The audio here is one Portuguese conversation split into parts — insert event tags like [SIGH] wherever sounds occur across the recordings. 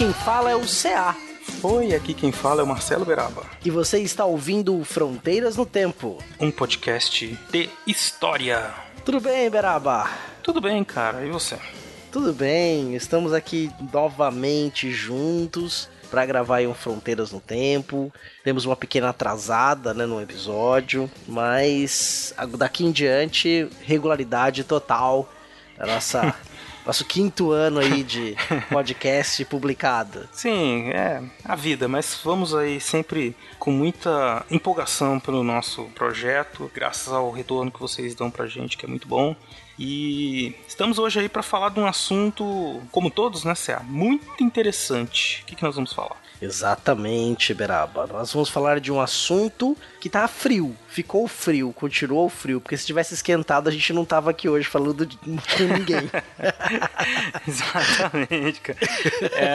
Quem fala é o CA. Oi, aqui quem fala é o Marcelo Beraba, E você está ouvindo Fronteiras no Tempo. um podcast de história. Tudo bem, Beraba? Tudo bem, cara, e você? Tudo bem, estamos aqui novamente juntos para gravar um Fronteiras no Tempo. Temos uma pequena atrasada né, no episódio, mas daqui em diante, regularidade total da nossa. [LAUGHS] Nosso quinto ano aí de [LAUGHS] podcast publicado. Sim, é a vida, mas vamos aí sempre com muita empolgação pelo nosso projeto, graças ao retorno que vocês dão pra gente, que é muito bom. E estamos hoje aí para falar de um assunto, como todos, né, Cé? Muito interessante. O que, que nós vamos falar? Exatamente, Beraba. Nós vamos falar de um assunto que tá frio. Ficou frio, continuou frio, porque se tivesse esquentado a gente não tava aqui hoje falando de, [LAUGHS] com ninguém. [LAUGHS] Exatamente, cara. É,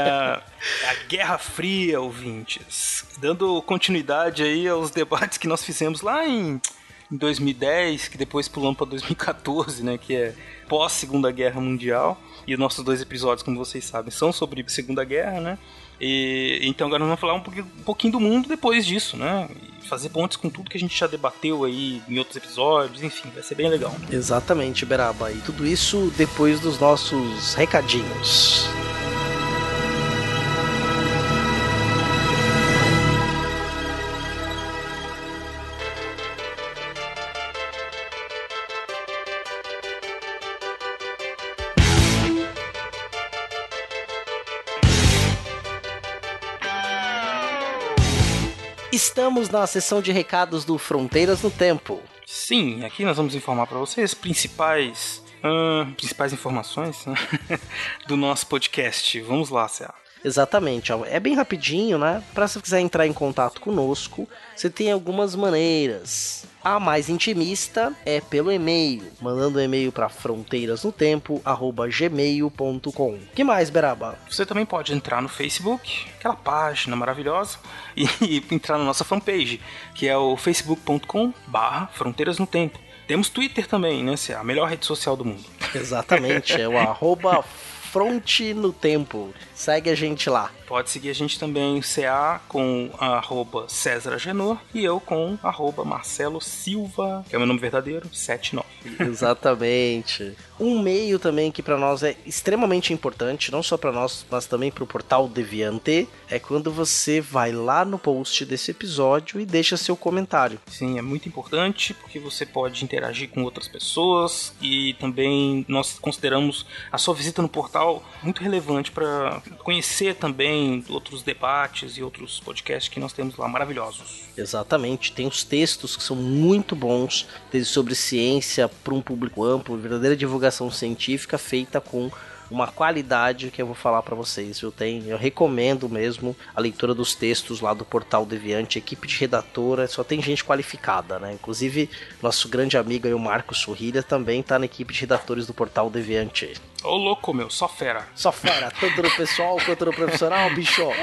a Guerra Fria, ouvintes. Dando continuidade aí aos debates que nós fizemos lá em, em 2010, que depois pulamos para 2014, né? Que é pós Segunda Guerra Mundial. E os nossos dois episódios, como vocês sabem, são sobre Segunda Guerra, né? E, então agora vamos falar um pouquinho, um pouquinho do mundo depois disso, né? E fazer pontes com tudo que a gente já debateu aí em outros episódios, enfim, vai ser bem legal. Exatamente, Beraba. E tudo isso depois dos nossos recadinhos. Estamos na sessão de recados do Fronteiras no Tempo. Sim, aqui nós vamos informar para vocês principais, ah, principais informações né, [LAUGHS] do nosso podcast. Vamos lá, Céu. Exatamente, é bem rapidinho, né? Para se você quiser entrar em contato conosco, você tem algumas maneiras. A mais intimista é pelo e-mail, mandando um e-mail para fronteirasnotempo@gmail.com. Que mais, Beraba? Você também pode entrar no Facebook, aquela página maravilhosa, e, [LAUGHS] e entrar na nossa fanpage, que é o facebook.com barra Fronteiras no Tempo. Temos Twitter também, né? Céu? A melhor rede social do mundo. Exatamente, é o [LAUGHS] arroba Fronte no Tempo. Segue a gente lá. Pode seguir a gente também, CA com arroba César Agenor e eu com arroba Marcelo Silva, que é o meu nome verdadeiro, 79. [LAUGHS] Exatamente. Um meio também que para nós é extremamente importante, não só para nós, mas também para o portal Deviante, é quando você vai lá no post desse episódio e deixa seu comentário. Sim, é muito importante porque você pode interagir com outras pessoas e também nós consideramos a sua visita no portal muito relevante para conhecer também outros debates e outros podcasts que nós temos lá maravilhosos. Exatamente, tem os textos que são muito bons, textos sobre ciência para um público amplo, verdadeira divulgação científica feita com uma qualidade que eu vou falar para vocês. Eu tenho, eu recomendo mesmo a leitura dos textos lá do Portal Deviante, equipe de redatora, só tem gente qualificada, né? Inclusive nosso grande amigo aí, o Marcos Sorrilha também tá na equipe de redatores do Portal Deviante. Ô louco, meu, só fera. Só fera, tanto no pessoal quanto no profissional, bicho. O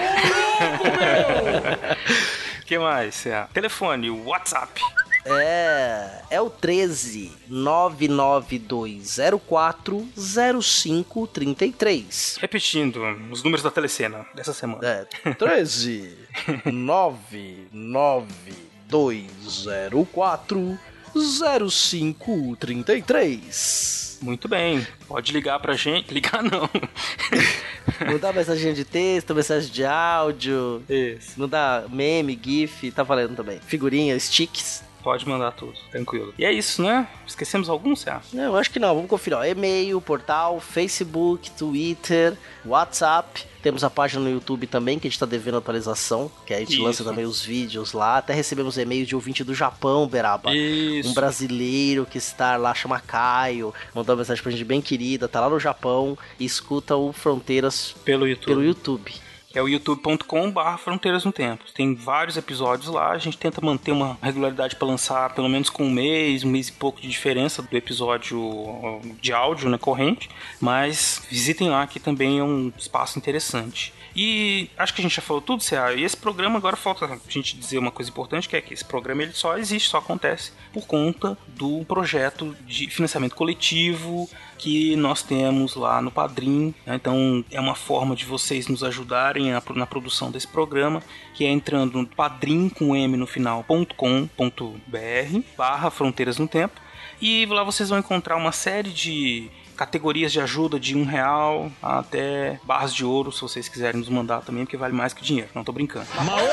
[LAUGHS] que mais? É. Telefone, WhatsApp. É, é o 13 99204 0533. Repetindo os números da telecena dessa semana. É, 13 99204 0533. Muito bem, pode ligar pra gente. [LAUGHS] Ligar não. Mandar mensagem de texto, mensagem de áudio. Isso. Mandar meme, gif, tá valendo também. Figurinha, sticks. Pode mandar tudo, tranquilo. E é isso, né? Esquecemos algum, Cé? Não, eu acho que não. Vamos conferir. Ó. E-mail, portal, Facebook, Twitter, WhatsApp. Temos a página no YouTube também, que a gente tá devendo atualização, que a gente Isso. lança também os vídeos lá. Até recebemos e-mail de ouvinte do Japão, Beraba. Isso. Um brasileiro que está lá, chama Caio, mandou uma mensagem pra gente bem querida, tá lá no Japão e escuta o Fronteiras Pelo YouTube. pelo YouTube. Que é o youtube.com/barra Fronteiras no Tempo. Tem vários episódios lá, a gente tenta manter uma regularidade para lançar pelo menos com um mês, um mês e pouco de diferença do episódio de áudio, né, corrente, mas visitem lá que também é um espaço interessante. E acho que a gente já falou tudo, Cea. E esse programa agora falta a gente dizer uma coisa importante, que é que esse programa ele só existe, só acontece por conta do projeto de financiamento coletivo que nós temos lá no Padrim. né? Então é uma forma de vocês nos ajudarem na, na produção desse programa, que é entrando no padrim com M no final.com.br barra Fronteiras no Tempo. E lá vocês vão encontrar uma série de categorias de ajuda de um real até barras de ouro, se vocês quiserem nos mandar também, porque vale mais que dinheiro. Não tô brincando. nós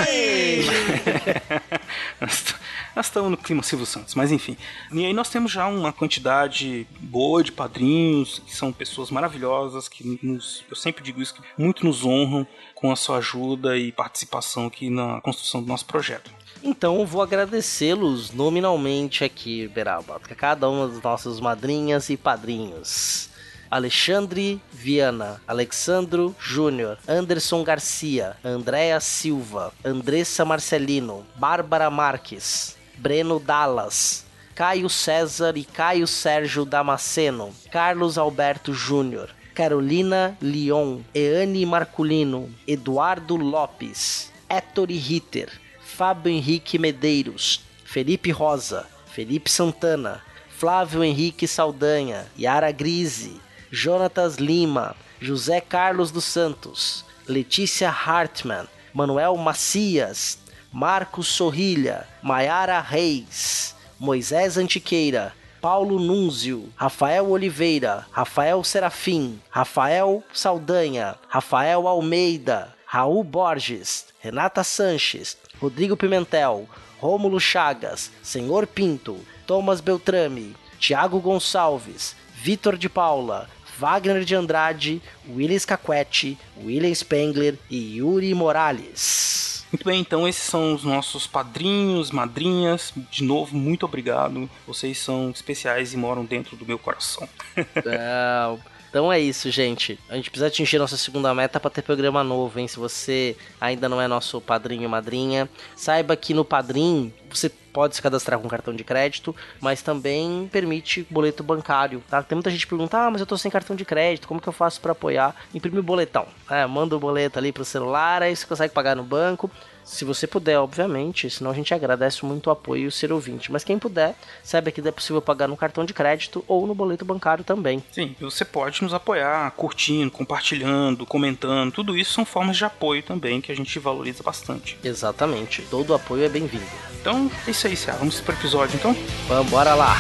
[LAUGHS] nós estamos no clima Silvio Santos, mas enfim. E aí nós temos já uma quantidade boa de padrinhos, que são pessoas maravilhosas, que nos, eu sempre digo isso, que muito nos honram com a sua ajuda e participação aqui na construção do nosso projeto. Então vou agradecê-los nominalmente aqui, Beraba, a cada uma das nossas madrinhas e padrinhos. Alexandre Viana, Alexandro Júnior, Anderson Garcia, Andréa Silva, Andressa Marcelino, Bárbara Marques, Breno Dallas, Caio César e Caio Sérgio Damasceno, Carlos Alberto Júnior, Carolina Leon, Eane Marculino, Eduardo Lopes, Ettore Ritter, Fábio Henrique Medeiros, Felipe Rosa, Felipe Santana, Flávio Henrique Saldanha, Yara Grise, Jonatas Lima, José Carlos dos Santos, Letícia Hartmann, Manuel Macias, Marcos Sorrilha, Maiara Reis, Moisés Antiqueira, Paulo Núnzio, Rafael Oliveira, Rafael Serafim, Rafael Saldanha, Rafael Almeida, Raul Borges, Renata Sanches, Rodrigo Pimentel, Rômulo Chagas, Senhor Pinto, Thomas Beltrame, Tiago Gonçalves, Vitor de Paula, Wagner de Andrade, Willis Caquete, William Spengler e Yuri Morales. Muito bem, então esses são os nossos padrinhos, madrinhas. De novo, muito obrigado. Vocês são especiais e moram dentro do meu coração. É, então é isso, gente. A gente precisa atingir nossa segunda meta para ter programa novo, hein? Se você ainda não é nosso padrinho ou madrinha, saiba que no Padrim você pode se cadastrar com cartão de crédito, mas também permite boleto bancário, tá? Tem muita gente que pergunta, ah, mas eu tô sem cartão de crédito, como que eu faço para apoiar? Imprime o boletão, é, manda o boleto ali pro celular, aí você consegue pagar no banco. Se você puder, obviamente, senão a gente agradece muito o apoio e o ser ouvinte. Mas quem puder, saiba que é possível pagar no cartão de crédito ou no boleto bancário também. Sim, e você pode nos apoiar curtindo, compartilhando, comentando. Tudo isso são formas de apoio também que a gente valoriza bastante. Exatamente, todo apoio é bem-vindo. Então é isso aí, Cia. Vamos pro episódio então? Vamos, bora lá!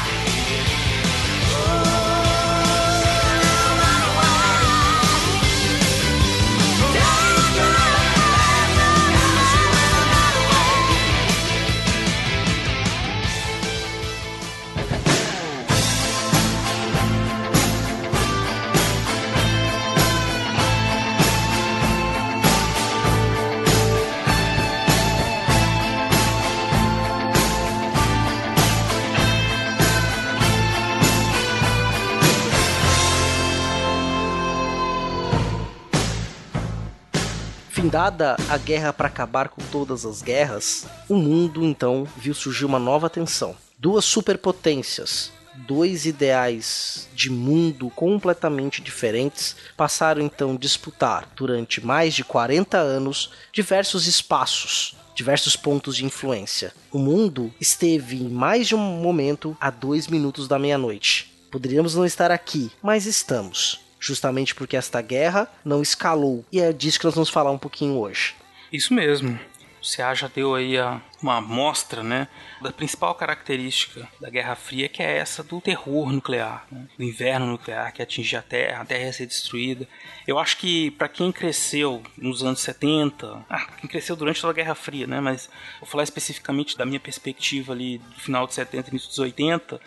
Findada a guerra para acabar com todas as guerras, o mundo então viu surgir uma nova tensão. Duas superpotências, dois ideais de mundo completamente diferentes passaram então a disputar durante mais de 40 anos diversos espaços, diversos pontos de influência. O mundo esteve em mais de um momento a dois minutos da meia-noite. Poderíamos não estar aqui, mas estamos justamente porque esta guerra não escalou. E é disso que nós vamos falar um pouquinho hoje. Isso mesmo. o CA já deu aí a, uma amostra, né, da principal característica da Guerra Fria, que é essa do terror nuclear, né, do inverno nuclear que atinge a Terra, a Terra ia ser destruída. Eu acho que para quem cresceu nos anos 70, ah, quem cresceu durante toda a Guerra Fria, né, mas vou falar especificamente da minha perspectiva ali do final de 70 e início dos 80,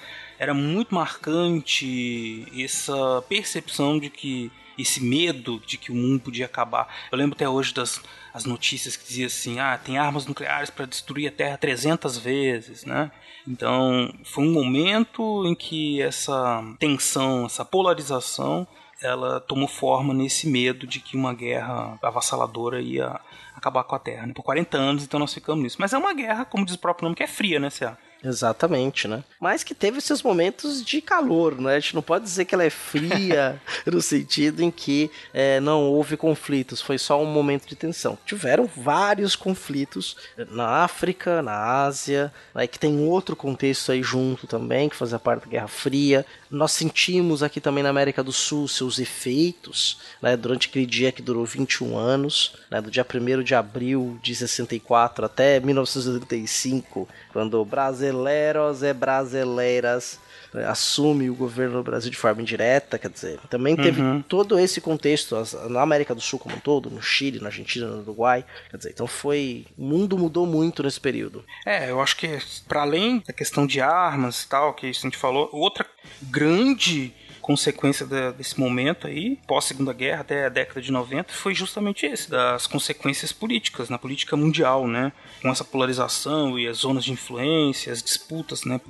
era muito marcante essa percepção de que esse medo de que o mundo podia acabar. Eu lembro até hoje das as notícias que diziam assim: ah, tem armas nucleares para destruir a Terra 300 vezes, né? Então, foi um momento em que essa tensão, essa polarização, ela tomou forma nesse medo de que uma guerra avassaladora ia acabar com a Terra. Né? Por 40 anos, então nós ficamos nisso. Mas é uma guerra, como diz o próprio nome, que é fria, né, Cia? Exatamente, né? Mas que teve seus momentos de calor, né? A gente não pode dizer que ela é fria [LAUGHS] no sentido em que é, não houve conflitos, foi só um momento de tensão. Tiveram vários conflitos na África, na Ásia, né, que tem outro contexto aí junto também, que fazia parte da Guerra Fria. Nós sentimos aqui também na América do Sul seus efeitos, né, durante aquele dia que durou 21 anos, né, do dia 1 de abril de 64 até 1985, quando brasileiros e brasileiras assume o governo do Brasil de forma indireta, quer dizer, também teve uhum. todo esse contexto na América do Sul como um todo, no Chile, na Argentina, no Uruguai, quer dizer, então foi, o mundo mudou muito nesse período. É, eu acho que para além da questão de armas e tal, que a gente falou, outra grande consequência desse momento aí, pós-segunda guerra até a década de 90, foi justamente esse, das consequências políticas, na política mundial, né? Com essa polarização e as zonas de influência, as disputas, né?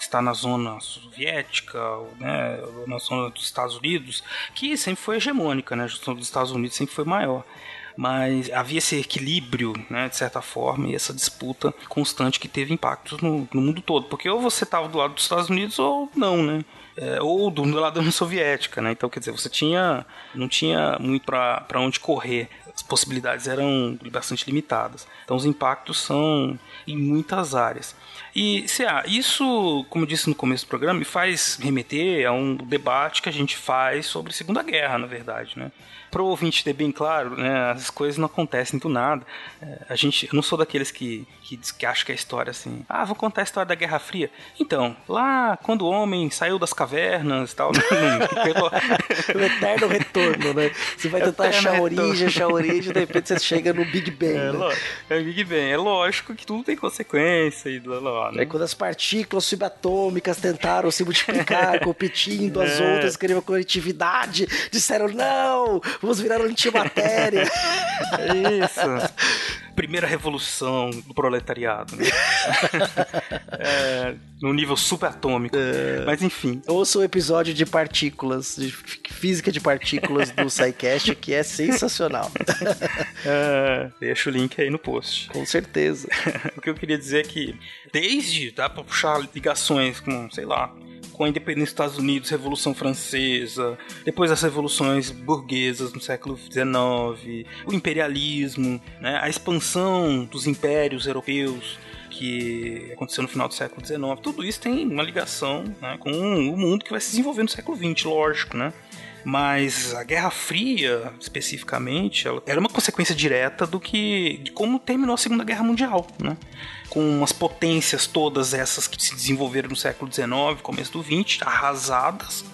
está na zona soviética, né, na zona dos Estados Unidos, que sempre foi hegemônica, né, a zona dos Estados Unidos sempre foi maior mas havia esse equilíbrio, né, de certa forma, e essa disputa constante que teve impactos no, no mundo todo, porque ou você estava do lado dos Estados Unidos ou não, né? É, ou do, do lado da União Soviética, né? Então, quer dizer, você tinha não tinha muito para onde correr. As possibilidades eram bastante limitadas. Então, os impactos são em muitas áreas. E, CA, isso, como eu disse no começo do programa, me faz remeter a um debate que a gente faz sobre Segunda Guerra, na verdade, né? Pro ouvinte ter bem claro, né, as coisas não acontecem do nada. É, a gente, eu não sou daqueles que, que, que acham que a história assim, ah, vou contar a história da Guerra Fria. Então, lá quando o homem saiu das cavernas e tal, [LAUGHS] [LAUGHS] o eterno retorno, né? Você vai tentar achar a origem, achar a origem, de repente você chega no Big [LAUGHS] Bang. É, né? é o Big Bang. É lógico que tudo tem consequência e né? É quando as partículas subatômicas tentaram se multiplicar, competindo, as é. outras queriam coletividade, disseram não, Vamos virar antimatéria. [LAUGHS] Isso. Primeira revolução do proletariado. Né? [LAUGHS] é, no nível subatômico. É... Mas enfim. Ouça o episódio de partículas, de física de partículas do SciCast, que é sensacional. [LAUGHS] é, deixa o link aí no post. Com certeza. o que eu queria dizer é que, desde, dá pra puxar ligações com, sei lá, com a independência dos Estados Unidos, Revolução Francesa, depois as revoluções burguesas no século XIX, o imperialismo, né, a expansão dos impérios europeus que aconteceu no final do século XIX, tudo isso tem uma ligação né, com o mundo que vai se desenvolver no século XX, lógico, né? Mas a Guerra Fria, especificamente, ela era uma consequência direta do que de como terminou a Segunda Guerra Mundial, né? Com as potências todas essas que se desenvolveram no século XIX, começo do XX, arrasadas.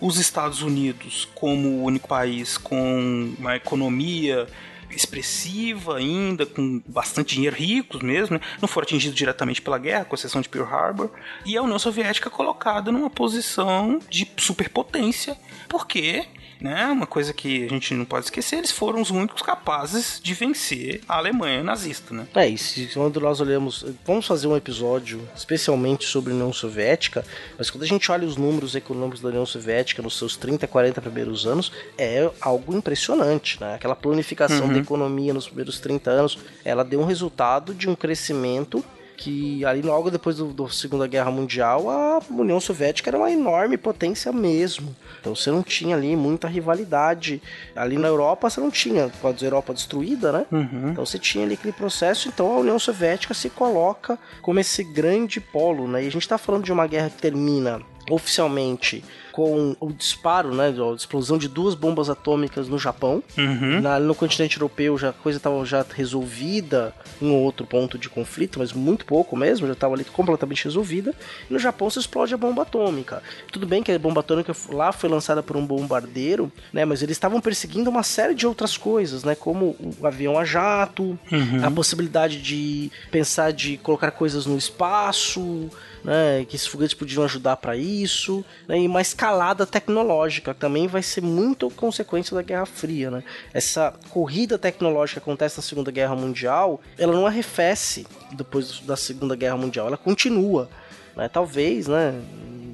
Os Estados Unidos, como o único país com uma economia expressiva ainda, com bastante dinheiro, ricos mesmo, né? não foram atingidos diretamente pela guerra, com exceção de Pearl Harbor, e a União Soviética colocada numa posição de superpotência, porque né? Uma coisa que a gente não pode esquecer, eles foram os únicos capazes de vencer a Alemanha nazista, né? É, e se, quando nós olhamos, vamos fazer um episódio especialmente sobre a União Soviética, mas quando a gente olha os números econômicos da União Soviética nos seus 30, 40 primeiros anos, é algo impressionante, né? Aquela planificação uhum. da economia nos primeiros 30 anos, ela deu um resultado de um crescimento que ali logo depois da do Segunda Guerra Mundial a União Soviética era uma enorme potência mesmo. Então você não tinha ali muita rivalidade. Ali na Europa você não tinha, pode dizer, Europa destruída, né? Uhum. Então você tinha ali aquele processo, então a União Soviética se coloca como esse grande polo, né? E a gente está falando de uma guerra que termina oficialmente com o disparo, né, a explosão de duas bombas atômicas no Japão. Uhum. Na, no continente europeu já a coisa estava já resolvida em outro ponto de conflito, mas muito pouco mesmo, já estava ali completamente resolvida. E no Japão se explode a bomba atômica. Tudo bem que a bomba atômica lá foi lançada por um bombardeiro, né, mas eles estavam perseguindo uma série de outras coisas, né, como o avião a jato, Uhum. a possibilidade de pensar de colocar coisas no espaço, né, que esses foguetes podiam ajudar para isso, né, e uma escalada tecnológica também vai ser muito consequência da Guerra Fria, né? Essa corrida tecnológica que acontece na Segunda Guerra Mundial, ela não arrefece depois da Segunda Guerra Mundial, ela continua, né? Talvez, né,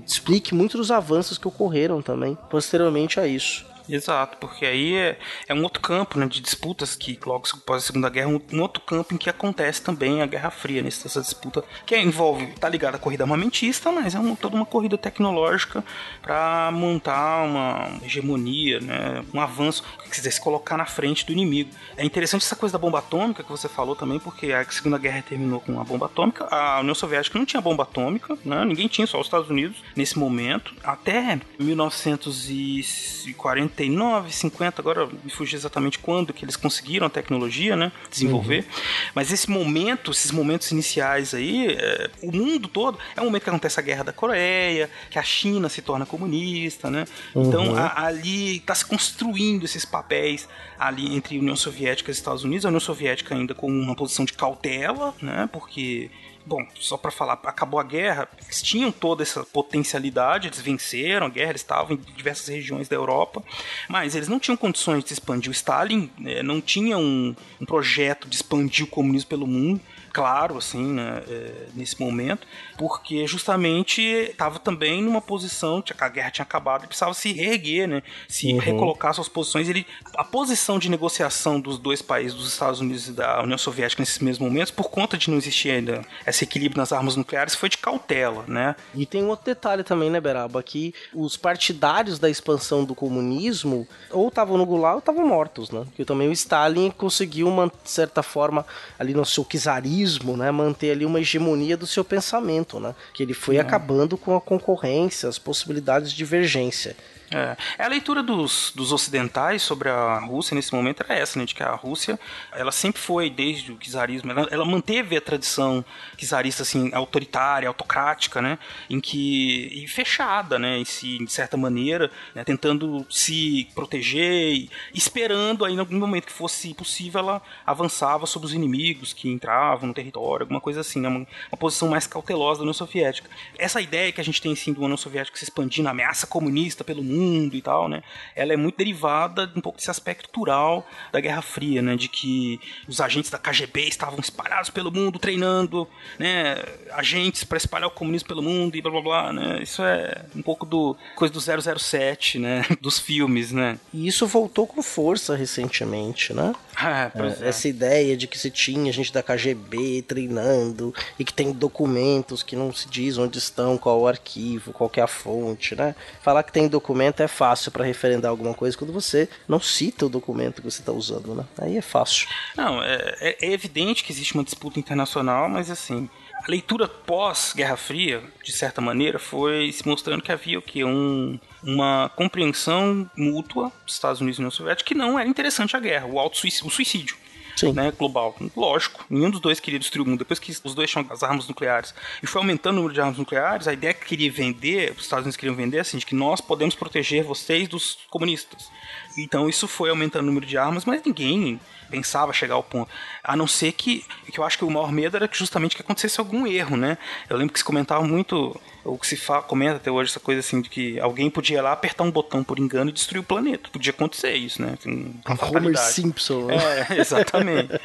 explique muitos dos avanços que ocorreram também posteriormente a isso. Exato, porque aí é, é um outro campo né, de disputas que logo após a Segunda Guerra, um, um outro campo em que acontece também a Guerra Fria, né, essa disputa que envolve, tá ligada à corrida armamentista, mas é um, toda uma corrida tecnológica para montar uma hegemonia, né, um avanço, que quiser se colocar na frente do inimigo. É interessante essa coisa da bomba atômica que você falou também, porque a Segunda Guerra terminou com a bomba atômica, a União Soviética não tinha bomba atômica, né, ninguém tinha, só os Estados Unidos nesse momento, até 1940 49, 50, agora me fugi exatamente quando que eles conseguiram a tecnologia, né, desenvolver. Uhum. Mas esse momento, esses momentos iniciais aí, é, o mundo todo é um momento que acontece a guerra da Coreia, que a China se torna comunista, né? Então Uhum. a, ali está se construindo esses papéis ali entre União Soviética e Estados Unidos. A União Soviética ainda com uma posição de cautela, né? Porque Bom, só para falar, acabou a guerra, eles tinham toda essa potencialidade, eles venceram a guerra, eles estavam em diversas regiões da Europa, mas eles não tinham condições de expandir. O Stalin, né, não tinham um, um projeto de expandir o comunismo pelo mundo claro, assim, né, é, nesse momento, porque justamente estava também numa posição, que a guerra tinha acabado e precisava se reerguer, né, se Uhum. recolocar suas posições. Ele, a posição de negociação dos dois países, dos Estados Unidos e da União Soviética nesses mesmos momentos, por conta de não existir ainda esse equilíbrio nas armas nucleares, foi de cautela, né. E tem outro detalhe também, né, Beraba, que os partidários da expansão do comunismo ou estavam no Gulag ou estavam mortos, né? Que também o Stalin conseguiu, uma certa forma, ali no seu czarismo, né, manter ali uma hegemonia do seu pensamento, né? Que ele foi acabando com a concorrência, as possibilidades de divergência. É. A leitura dos, dos ocidentais sobre a Rússia nesse momento era essa, né? De que a Rússia, ela sempre foi, desde o czarismo, ela, ela manteve a tradição czarista, assim, autoritária, autocrática, né? Em que... e fechada, né? Em si, de certa maneira, né? tentando se proteger esperando aí, no momento que fosse possível, ela avançava sobre os inimigos que entravam no território, alguma coisa assim, né? Uma, uma posição mais cautelosa da União Soviética. Essa ideia que a gente tem, assim, do União Soviética se expandindo, ameaça comunista pelo mundo, mundo e tal, né? Ela é muito derivada de um pouco desse aspecto cultural da Guerra Fria, né? De que os agentes da KGB estavam espalhados pelo mundo treinando, né? Agentes para espalhar o comunismo pelo mundo e blá blá blá, né? Isso é um pouco do coisa do 007, né? [LAUGHS] Dos filmes, né? E isso voltou com força recentemente, né? Ah, pois é. Essa ideia de que se tinha gente da KGB treinando e que tem documentos que não se diz onde estão, qual o arquivo, qual é a fonte, né? Falar que tem documento é fácil para referendar alguma coisa quando você não cita o documento que você está usando, né? Aí é fácil. Não, é, é, é evidente que existe uma disputa internacional, mas assim, a leitura pós-Guerra Fria, de certa maneira, foi se mostrando que havia o que? Um, uma compreensão mútua dos Estados Unidos e União Soviética que não era interessante a guerra, o, auto -suicídio, o suicídio. Sim. Né, global. Lógico, nenhum dos dois queria destruir o mundo. Depois que os dois tinham as armas nucleares e foi aumentando o número de armas nucleares, a ideia que queria vender, os Estados Unidos queriam vender, assim, de que nós podemos proteger vocês dos comunistas. Então isso foi aumentando o número de armas, mas ninguém pensava chegar ao ponto. A não ser que, que eu acho que o maior medo era que justamente que acontecesse algum erro, né? Eu lembro que se comentava muito, ou que se fala, comenta até hoje essa coisa assim, de que alguém podia ir lá apertar um botão por engano e destruir o planeta. Podia acontecer isso, né? Assim, Homer Simpson. Né? É, [LAUGHS] exatamente.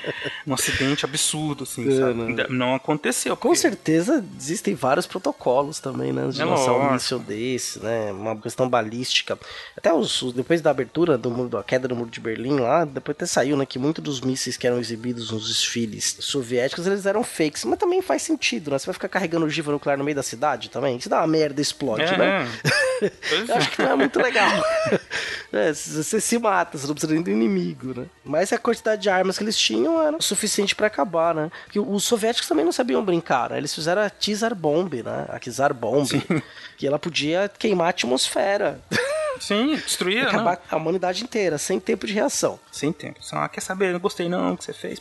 um acidente absurdo, assim, É, sabe? né? Não aconteceu. Com porque- certeza existem vários protocolos também, né? De É lançar um míssil desse, né? Uma questão balística. Até os, os- depois da abertura do muro, da queda do muro de Berlim lá, depois até saiu, né? Que muitos dos mísseis que eram exibidos nos desfiles soviéticos, eles eram fakes. Mas também faz sentido, né? Você vai ficar carregando ogiva nuclear no meio da cidade também? Isso dá uma merda, explode, É, né? [LAUGHS] Eu é. acho que não é muito legal. [LAUGHS] É, você se mata, você não precisa nem do inimigo, né? Mas a quantidade de armas que eles tinham era o suficiente para acabar, né? Porque os soviéticos também não sabiam brincar, né? Eles fizeram a Tsar Bomb, né? A Tsar Bomb, Sim. que ela podia queimar a atmosfera. [LAUGHS] Sim, destruir, Acabar não. a humanidade inteira, sem tempo de reação. Sem tempo. Só, ah, quer saber, não gostei não, o que você fez.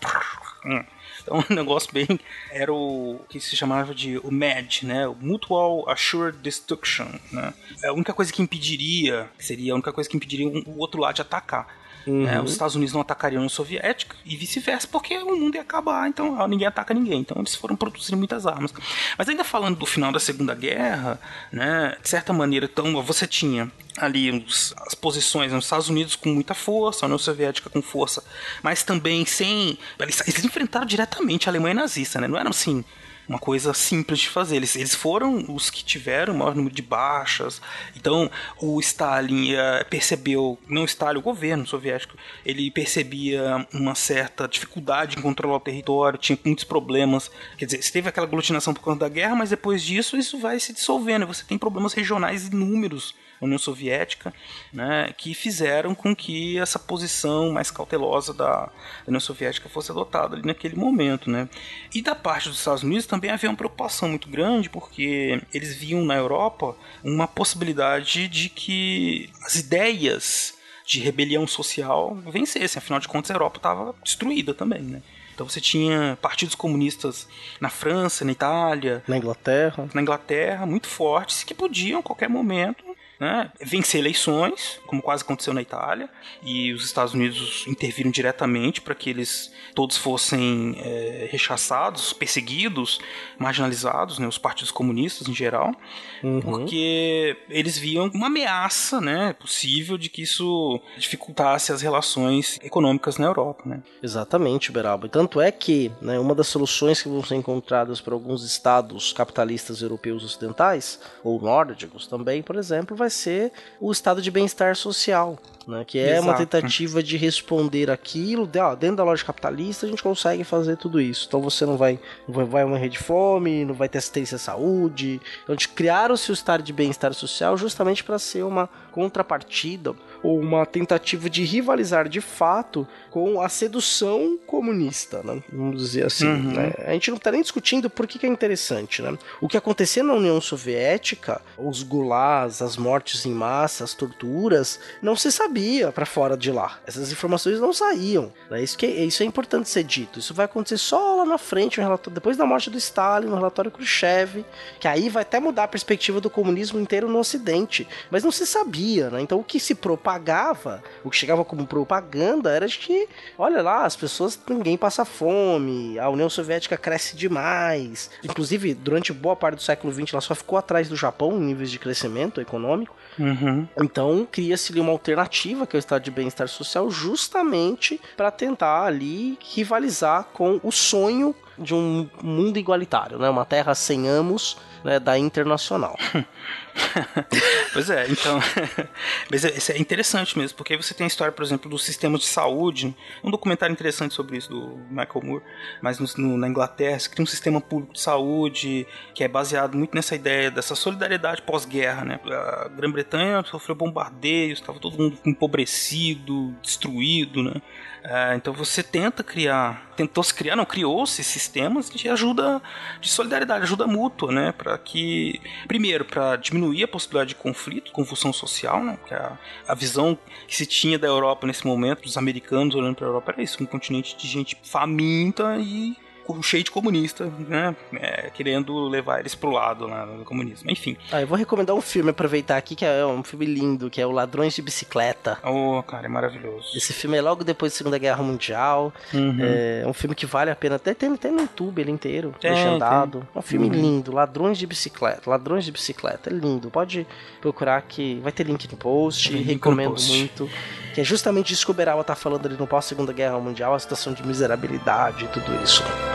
Hum. Então, um negócio bem. Era o que se chamava de o MAD, né? O Mutual Assured Destruction, né? É a única coisa que impediria, seria a única coisa que impediria o outro lado de atacar. Uhum. Né? Os Estados Unidos não atacariam a União Soviética e vice-versa, porque o mundo ia acabar, então ninguém ataca ninguém. Então eles foram produzindo muitas armas. Mas ainda falando do final da Segunda Guerra, né? De certa maneira, então você tinha ali os, as posições nos Estados Unidos com muita força, a União Soviética com força, mas também sem. Eles, eles enfrentaram diretamente a Alemanha nazista, né? Não eram assim uma coisa simples de fazer. Eles, eles foram os que tiveram o maior número de baixas. Então, o Stalin uh, percebeu, não Stalin, o governo soviético, ele percebia uma certa dificuldade em controlar o território, tinha muitos problemas. Quer dizer, teve aquela aglutinação por conta da guerra, mas depois disso isso vai se dissolvendo. Você tem problemas regionais inúmeros União Soviética, né, que fizeram com que essa posição mais cautelosa da União Soviética fosse adotada ali naquele momento. Né. E da parte dos Estados Unidos também havia uma preocupação muito grande, porque eles viam na Europa uma possibilidade de que as ideias de rebelião social vencessem, afinal de contas a Europa estava destruída também, né? Então você tinha partidos comunistas na França, na Itália, na Inglaterra, na Inglaterra muito fortes que podiam a qualquer momento né, vencer eleições, como quase aconteceu na Itália, e os Estados Unidos interviram diretamente para que eles todos fossem é, rechaçados, perseguidos, marginalizados, né, os partidos comunistas em geral, uhum. porque eles viam uma ameaça né, possível de que isso dificultasse as relações econômicas na Europa. Né. Exatamente, Beraba. Tanto é que né, uma das soluções que vão ser encontradas por alguns estados capitalistas europeus ocidentais, ou nórdicos também, por exemplo, vai ser o estado de bem-estar social, né? Que é Exato. uma tentativa de responder aquilo, de, ó, dentro da loja capitalista a gente consegue fazer tudo isso. Então você não vai, não vai morrer de fome, não vai ter assistência à saúde. Então criaram-se o estado de bem-estar social justamente para ser uma contrapartida ou uma tentativa de rivalizar de fato com a sedução comunista, né? vamos dizer assim. Uhum. Né? A gente não está nem discutindo por que, que, é interessante. Né? O que acontecia na União Soviética, os gulags, as mortes em massa, as torturas, não se sabia para fora de lá. Essas informações não saíam. Né? Isso, que é, isso é importante ser dito. Isso vai acontecer só lá na frente, depois da morte do Stalin, no relatório Khrushchev, que aí vai até mudar a perspectiva do comunismo inteiro no Ocidente. Mas não se sabia, né? Então o que se propagava, o que chegava como propaganda era de que, olha lá, as pessoas, ninguém passa fome, a União Soviética cresce demais. Inclusive, durante boa parte do século XX, ela só ficou atrás do Japão em níveis de crescimento econômico. Uhum. Então, cria-se ali uma alternativa, que é o estado de bem-estar social, justamente para tentar ali rivalizar com o sonho de um mundo igualitário, né? Uma terra sem amos né, da Internacional. [LAUGHS] pois é, então. [LAUGHS] Mas é, isso é interessante mesmo, porque você tem a história, por exemplo, do sistema de saúde. Um documentário interessante sobre isso do Michael Moore, mas no, no, na Inglaterra se cria um sistema público de saúde que é baseado muito nessa ideia dessa solidariedade pós-guerra, né? A Grã-Bretanha sofreu bombardeios, estava todo mundo empobrecido, destruído, né? É, então você tenta criar, tentou se criar, não criou-se sistemas de ajuda de solidariedade, ajuda mútua, né? Para que, primeiro, para diminuir a possibilidade de conflito, confusão social, né? Que a, a visão que se tinha da Europa nesse momento, dos americanos olhando para a Europa, era isso: um continente de gente faminta e cheio de comunista, né? É, querendo levar eles pro lado lá do comunismo. Enfim. Ah, eu vou recomendar um filme, aproveitar aqui, que é um filme lindo, que é o Ladrões de Bicicleta. Oh, cara, é maravilhoso. Esse filme é logo depois da Segunda Guerra Mundial. Uhum. É um filme que vale a pena. Até tem, tem no YouTube ele inteiro, tem, legendado. Tem. É um filme uhum. lindo, Ladrões de Bicicleta. Ladrões de Bicicleta, é lindo. Pode procurar que vai ter link no post. recomendo no post. muito. Que é justamente isso que o Berawa tá falando ali no pós-Segunda Guerra Mundial, a situação de miserabilidade e tudo isso.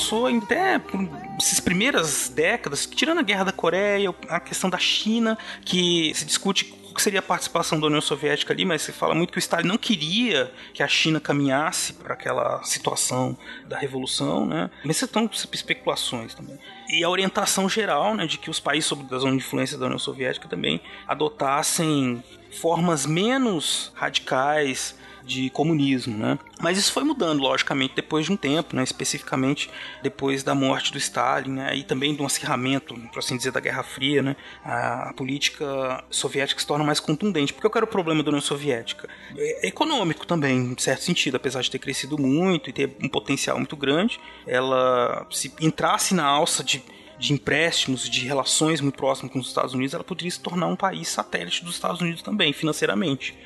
passou até essas primeiras décadas, tirando a Guerra da Coreia, a questão da China, que se discute o que seria a participação da União Soviética ali, mas se fala muito que o Stalin não queria que a China caminhasse para aquela situação da revolução, né? Mas estão especulações também. E a orientação geral, né, de que os países sob a zona de influência da União Soviética também adotassem formas menos radicais de comunismo, né? Mas isso foi mudando, logicamente, depois de um tempo, né? Especificamente depois da morte do Stalin, né? E também um acirramento, por assim dizer, da Guerra Fria, né? A, a política soviética se torna mais contundente. Porque eu quero o problema da União Soviética? É econômico também, em certo sentido, apesar de ter crescido muito e ter um potencial muito grande, ela se entrasse na alça de de empréstimos, de relações muito próximas com os Estados Unidos, ela poderia se tornar um país satélite dos Estados Unidos também, financeiramente.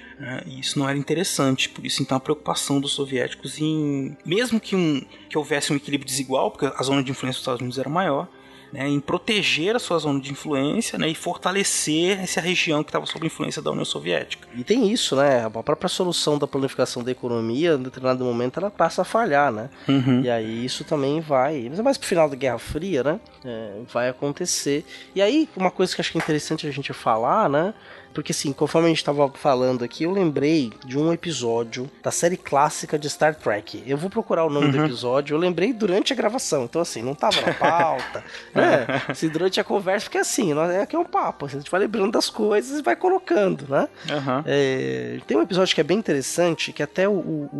E isso não era interessante, por isso então a preocupação dos soviéticos em, mesmo que, um, que houvesse um equilíbrio desigual, porque a zona de influência dos Estados Unidos era maior, né, em proteger a sua zona de influência né, e fortalecer essa região que estava sob influência da União Soviética. E tem isso, né? A própria solução da planificação da economia, em determinado momento, ela passa a falhar, né? Uhum. E aí isso também vai, mas é mais pro final da Guerra Fria, né? É, vai acontecer. E aí, uma coisa que acho que é interessante a gente falar, né? Porque assim, conforme a gente estava falando aqui, eu lembrei de um episódio da série clássica de Star Trek. Eu vou procurar o nome do episódio, eu lembrei durante a gravação. Então, assim, não tava na pauta, [LAUGHS] né? Assim, durante a conversa, porque assim, nós- é aqui é um papo. assim, a gente vai lembrando das coisas e vai colocando, né? Aham. É, tem um episódio que é bem interessante, que até o, o-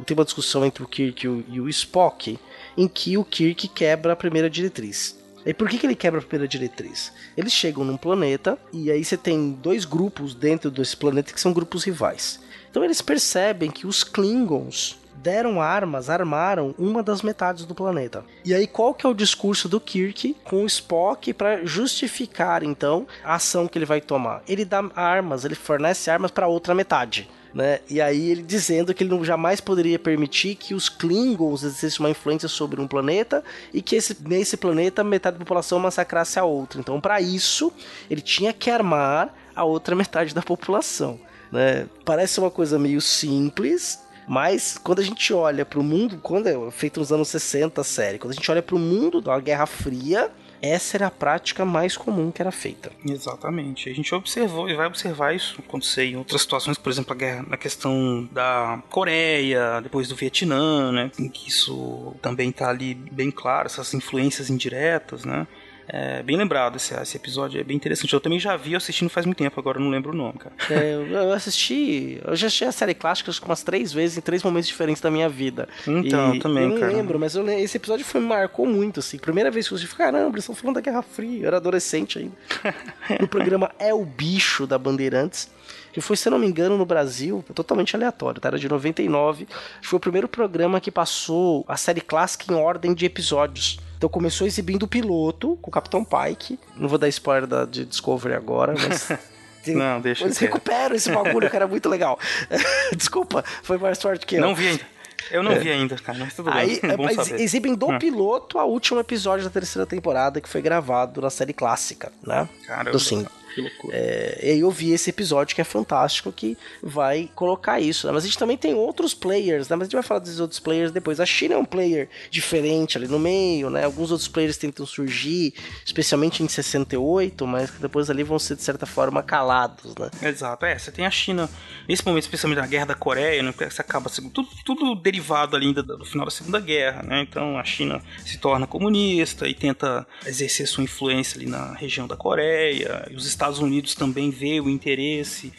o- tem uma discussão entre o Kirk e o, e o Spock, em que o Kirk quebra a primeira diretriz. E por que, que ele quebra a primeira diretriz? Eles chegam num planeta e aí você tem dois grupos dentro desse planeta que são grupos rivais. Então eles percebem que os Klingons deram armas, armaram uma das metades do planeta. E aí qual que é o discurso do Kirk com o Spock para justificar então a ação que ele vai tomar? Ele dá armas, ele fornece armas para outra metade. Né? E aí ele dizendo que ele não jamais poderia permitir que os Klingons exercessem uma influência sobre um planeta e que esse, nesse planeta metade da população massacrasse a outra. Então, para isso, ele tinha que armar a outra [LAUGHS] metade da população. Né? Parece uma coisa meio simples, mas quando a gente olha para o mundo, quando é feito nos anos 60 a série, quando a gente olha para o mundo da Guerra Fria, essa era a prática mais comum que era feita. Exatamente. A gente observou e vai observar isso acontecer em outras situações, por exemplo, a guerra na questão da Coreia, depois do Vietnã, né? Em que isso também tá ali bem claro, essas influências indiretas, né? É bem lembrado esse, esse episódio, é bem interessante. Eu também já vi assistindo faz muito tempo, agora não lembro o nome, cara. É, eu- assisti. Eu já assisti a série clássica acho que umas três vezes em três momentos diferentes da minha vida. Então, E também, Eu não cara. lembro, mas eu esse episódio foi, me marcou muito, assim. Primeira vez que eu assisti, caramba, eles estão falando da Guerra Fria. Eu era adolescente ainda. [LAUGHS] no programa É o Bicho da Bandeirantes. Que foi, se eu não me engano, no Brasil, totalmente aleatório, tá? Era de 99. Foi o primeiro programa que passou a série clássica em ordem de episódios. Então começou exibindo o piloto com o Capitão Pike. Não vou dar spoiler da, de Discovery agora, mas. [LAUGHS] Não, deixa Eles recuperam esse bagulho, que era muito legal. [LAUGHS] Desculpa, foi mais forte que eu. Não vi ainda. Eu não vi ainda, cara, mas tudo É. Aí, bem. É mas saber. exibem do Hum. piloto a último episódio da terceira temporada que foi gravado na série clássica, né? Caramba, Do sim. Que loucura. É, e aí eu vi esse episódio que é fantástico, que vai colocar isso. né? Mas a gente também tem outros players, né? Mas a gente vai falar desses outros players depois. A China é um player diferente ali no meio, né? Alguns outros players tentam surgir, especialmente em 68, mas que depois ali vão ser, de certa forma, calados, né? Exato, é, você tem a China, nesse momento, especialmente na Guerra da Coreia, né, você acaba tudo, tudo derivado ali ainda do final da Segunda Guerra, né? Então a China se torna comunista e tenta exercer sua influência ali na região da Coreia. E os Estados Unidos também vê o interesse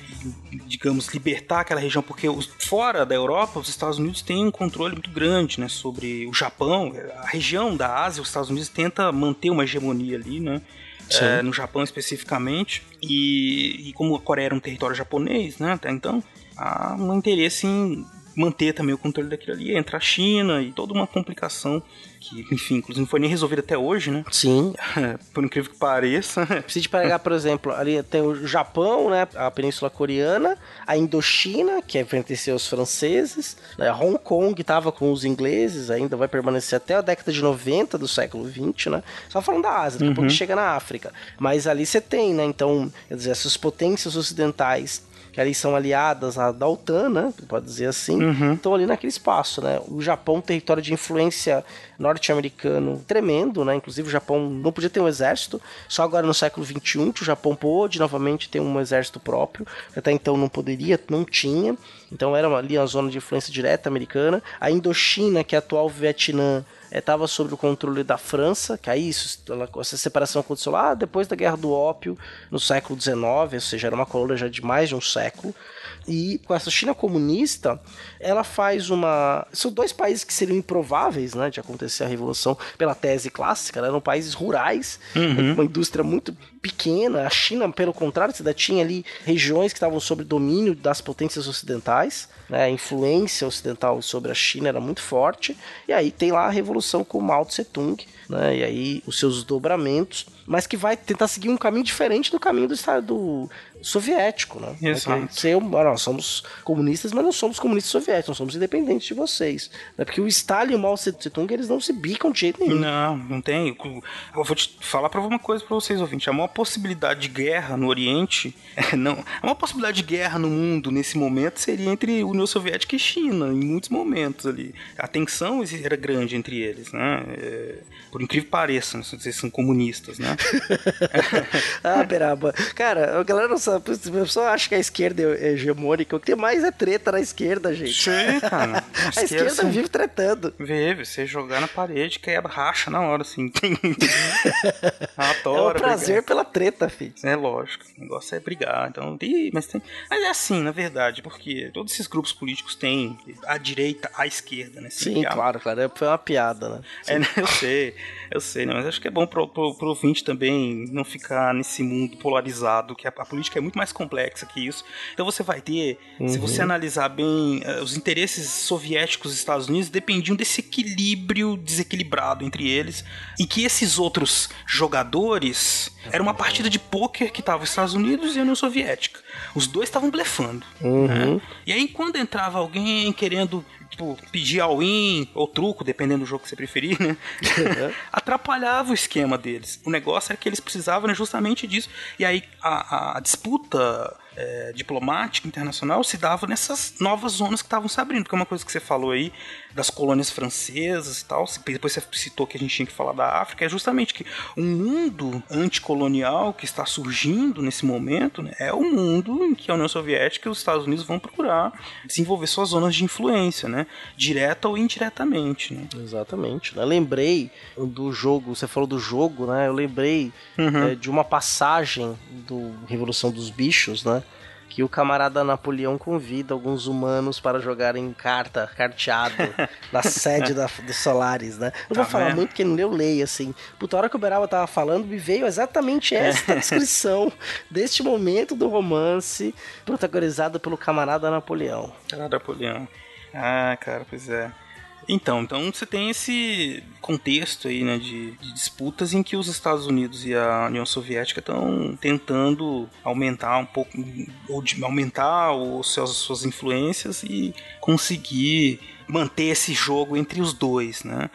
digamos, libertar aquela região, porque os- fora da Europa, os Estados Unidos têm um controle muito grande, né, sobre o Japão, a região da Ásia, os Estados Unidos tenta manter uma hegemonia ali, né? é, no Japão especificamente. E, e como a Coreia era um território japonês, né, até então, há um interesse em manter também o controle daquilo ali. Entra a China e toda uma complicação que, enfim, inclusive não foi nem resolvida até hoje, né? Sim. [LAUGHS] Por incrível que pareça. Se a gente pegar, por exemplo, ali tem o Japão, né? A Península Coreana, a Indochina, que pertenceu aos franceses, né, Hong Kong estava com os ingleses, ainda vai permanecer até a década de 90 do século 20, né? Só falando da Ásia, daqui a pouco chega na África. Mas ali você tem, né? Então, quer dizer, essas potências ocidentais que ali são aliadas à da OTAN, né? Pode dizer assim. Estão ali naquele espaço, né? O Japão, território de influência norte-americano tremendo, né? Inclusive o Japão não podia ter um exército. Só agora no século XXI que o Japão pôde novamente ter um exército próprio. Até então não poderia, não tinha. Então era ali a zona de influência direta americana. A Indochina, que é a atual Vietnã, estava sob o controle da França, que aí isso, ela- essa separação aconteceu lá depois da Guerra do Ópio, no século XIX, ou seja, era uma colônia já de mais de um século. E com essa China comunista, ela faz uma. São dois países que seriam improváveis né, de acontecer a revolução pela tese clássica, né, eram países rurais, com uma indústria muito pequena. A China, pelo contrário, você ainda tinha ali regiões que estavam sob domínio das potências ocidentais, né, a influência ocidental sobre a China era muito forte. E aí tem lá a revolução com Mao Tse Tung, né, e aí os seus dobramentos, mas que vai tentar seguir um caminho diferente do caminho do Estado do soviético, né? Exato. Ser, nós somos comunistas, mas não somos comunistas soviéticos, nós somos independentes de vocês. Né? Porque o Stalin e o Mao Tse Tung, eles não se bicam de jeito nenhum. Não, não tem. Eu vou te falar pra uma coisa pra vocês, ouvintes. A maior possibilidade de guerra no Oriente, é, [LAUGHS] não, a maior possibilidade de guerra no mundo nesse momento seria entre União Soviética e China, em muitos momentos ali. A tensão era grande entre eles, né? É, por incrível que pareça, vocês são comunistas, né? [LAUGHS] ah, Beraba. Cara, a galera não sabe, a pessoa acha que a esquerda é hegemônica, o que tem mais é treta na esquerda, gente. Sim, cara. [LAUGHS] A esquerda assim, vive tretando. Vive, você jogar na parede, quebra, racha na hora, assim. [LAUGHS] É Adoro. um prazer pela treta, filho. É lógico, o negócio é brigar. Então, ih, mas, tem... mas é assim, na verdade, porque todos esses grupos políticos têm a direita, a esquerda, né? Sim, há- claro, cara. Foi uma piada, né? É, né, eu sei, eu sei, né? Mas acho que é bom pro, pro, pro ouvinte também não ficar nesse mundo polarizado, que a, a política é muito mais complexa que isso. Então você vai ter, se você analisar bem, eh, os interesses soviéticos dos Estados Unidos dependiam desse equilíbrio desequilibrado entre eles, e que esses outros jogadores era uma partida de pôquer que tava os Estados Unidos e a União Soviética. Os dois estavam blefando. né? E aí quando entrava alguém querendo tipo, pedir all-in ou truco, dependendo do jogo que você preferir, né? [LAUGHS] Atrapalhava o esquema deles. O negócio era que eles precisavam né, justamente disso. E aí a, a disputa é, diplomática internacional se dava nessas novas zonas que estavam se abrindo. Porque é uma coisa que você falou aí das colônias francesas e tal, depois você citou que a gente tinha que falar da África, é justamente que um mundo anticolonial que está surgindo nesse momento né, é o mundo em que a União Soviética e os Estados Unidos vão procurar desenvolver suas zonas de influência, né? Direta ou indiretamente, né? Exatamente. né? Lembrei do jogo, você falou do jogo, né? Eu lembrei é, de uma passagem do Revolução dos Bichos, né? Que o camarada Napoleão convida alguns humanos para jogarem carta, carteado, [LAUGHS] na sede da, do Solaris, né? Não vou Tá falar vendo? muito porque eu leio, assim. Puta, a hora que o Beraba tava falando, me veio exatamente esta [LAUGHS] descrição deste momento do romance protagonizado pelo camarada Napoleão. Cara, Napoleão. Ah, cara, pois é. Então, então você tem esse contexto aí, né, de, de disputas em que os Estados Unidos e a União Soviética estão tentando aumentar um pouco, ou de, aumentar os seus, suas influências e conseguir manter esse jogo entre os dois, né?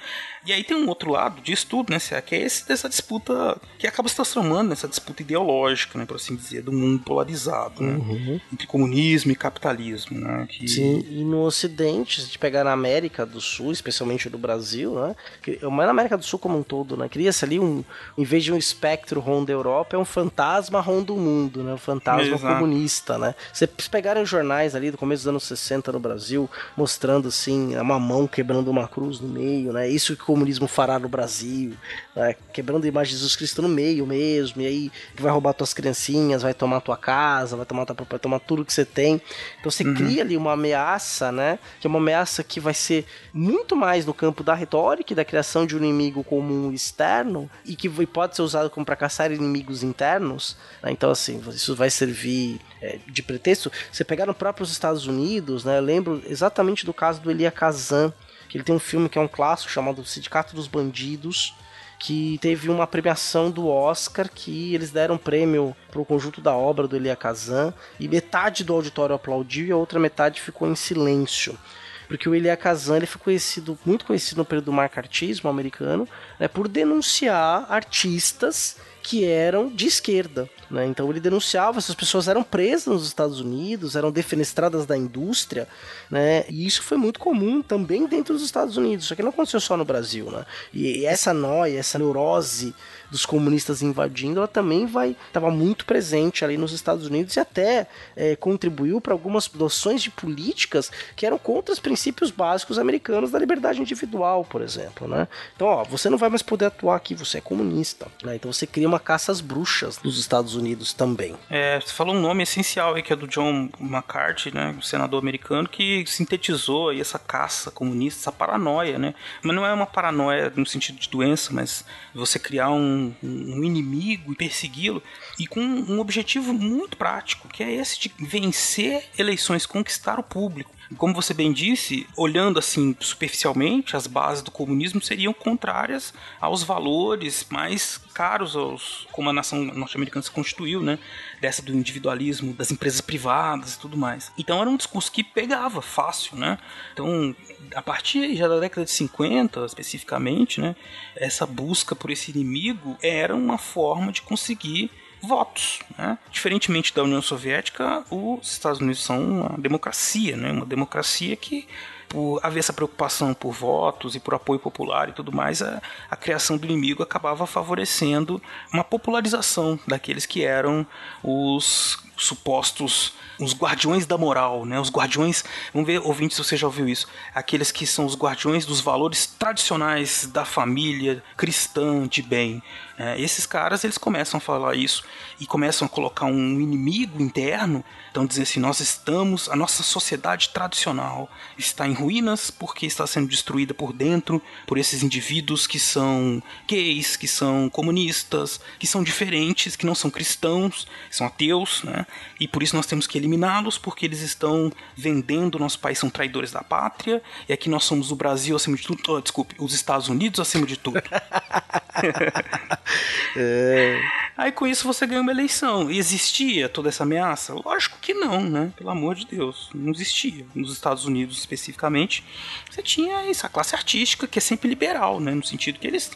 E aí tem um outro lado disso tudo, né, que é esse dessa disputa que acaba se transformando nessa disputa ideológica, né, por assim dizer, do mundo polarizado, né, entre comunismo e capitalismo, né? Que... Sim, e no Ocidente, se a gente pegar na América do Sul, especialmente no Brasil, né? Mas na América do Sul como um todo, né? Cria-se ali um. Em vez de um espectro ronda Europa, é um fantasma ronda o mundo, né? Um fantasma Exato. comunista, né? Se vocês pegarem os jornais ali do começo dos anos 60 no Brasil, mostrando assim tem uma mão quebrando uma cruz no meio, né? Isso que o comunismo fará no Brasil, né? quebrando a imagem de Jesus Cristo no meio mesmo, e aí vai roubar tuas criancinhas, vai tomar tua casa, vai tomar tua vai tomar tudo que você tem. Então você cria ali uma ameaça, né? Que é uma ameaça que vai ser muito mais no campo da retórica e da criação de um inimigo comum externo e que pode ser usado como para caçar inimigos internos. né? Então assim, isso vai servir é, de pretexto. Você pegar no próprios Estados Unidos, né? Eu lembro exatamente do caso do Elia Kazan, que ele tem um filme que é um clássico chamado Sindicato dos Bandidos, que teve uma premiação do Oscar que eles deram prêmio para o conjunto da obra do Elia Kazan e metade do auditório aplaudiu e a outra metade ficou em silêncio. Porque o Elia Kazan ele foi conhecido, muito conhecido no período do marcartismo americano, né, por denunciar artistas que eram de esquerda. Né? Então ele denunciava, essas pessoas eram presas nos Estados Unidos, eram defenestradas da indústria, né? e isso foi muito comum também dentro dos Estados Unidos, só que não aconteceu só no Brasil. Né? E essa noia, essa neurose dos comunistas invadindo, ela também vai estava muito presente ali nos Estados Unidos e até eh, contribuiu para algumas noções de políticas que eram contra os princípios básicos americanos da liberdade individual, por exemplo, né? Então, ó, você não vai mais poder atuar aqui, você é comunista, né? Então você cria uma caça às bruxas nos Estados Unidos também. É, você falou um nome essencial aí, que é do John McCarthy, né, um senador americano, que sintetizou aí essa caça comunista, essa paranoia, né? Mas não é uma paranoia no sentido de doença, mas você criar um, um inimigo e persegui-lo, e com um objetivo muito prático, que é esse de vencer eleições, conquistar o público. Como você bem disse, olhando assim superficialmente, as bases do comunismo seriam contrárias aos valores mais caros aos como a nação norte-americana se constituiu, né? Dessa do individualismo, das empresas privadas e tudo mais. Então era um discurso que pegava fácil, né? Então, a partir já da década de 50, especificamente, né? Essa busca por esse inimigo era uma forma de conseguir votos. Né? Diferentemente da União Soviética, os Estados Unidos são uma democracia, né? uma democracia que, por haver essa preocupação por votos e por apoio popular e tudo mais, a, a criação do inimigo acabava favorecendo uma popularização daqueles que eram os supostos os guardiões da moral, né? Os guardiões, vamos ver, ouvinte, se você já ouviu isso, aqueles que são os guardiões dos valores tradicionais da família cristã de bem. Né? esses caras, eles começam a falar isso e começam a colocar um inimigo interno, então dizer assim, nós estamos, a nossa sociedade tradicional está em ruínas porque está sendo destruída por dentro por esses indivíduos que são gays, que são comunistas, que são diferentes, que não são cristãos, são ateus, né? E por isso nós temos que eliminá-los porque eles estão vendendo nosso país, são traidores da pátria, e aqui nós somos o Brasil acima de tudo, oh, desculpe, os Estados Unidos acima de tudo. [LAUGHS] [LAUGHS] Aí com isso você ganha uma eleição. E existia toda essa ameaça? Lógico que não, né? Pelo amor de Deus. Não existia. Nos Estados Unidos, especificamente, você tinha essa classe artística que é sempre liberal, né? No sentido que eles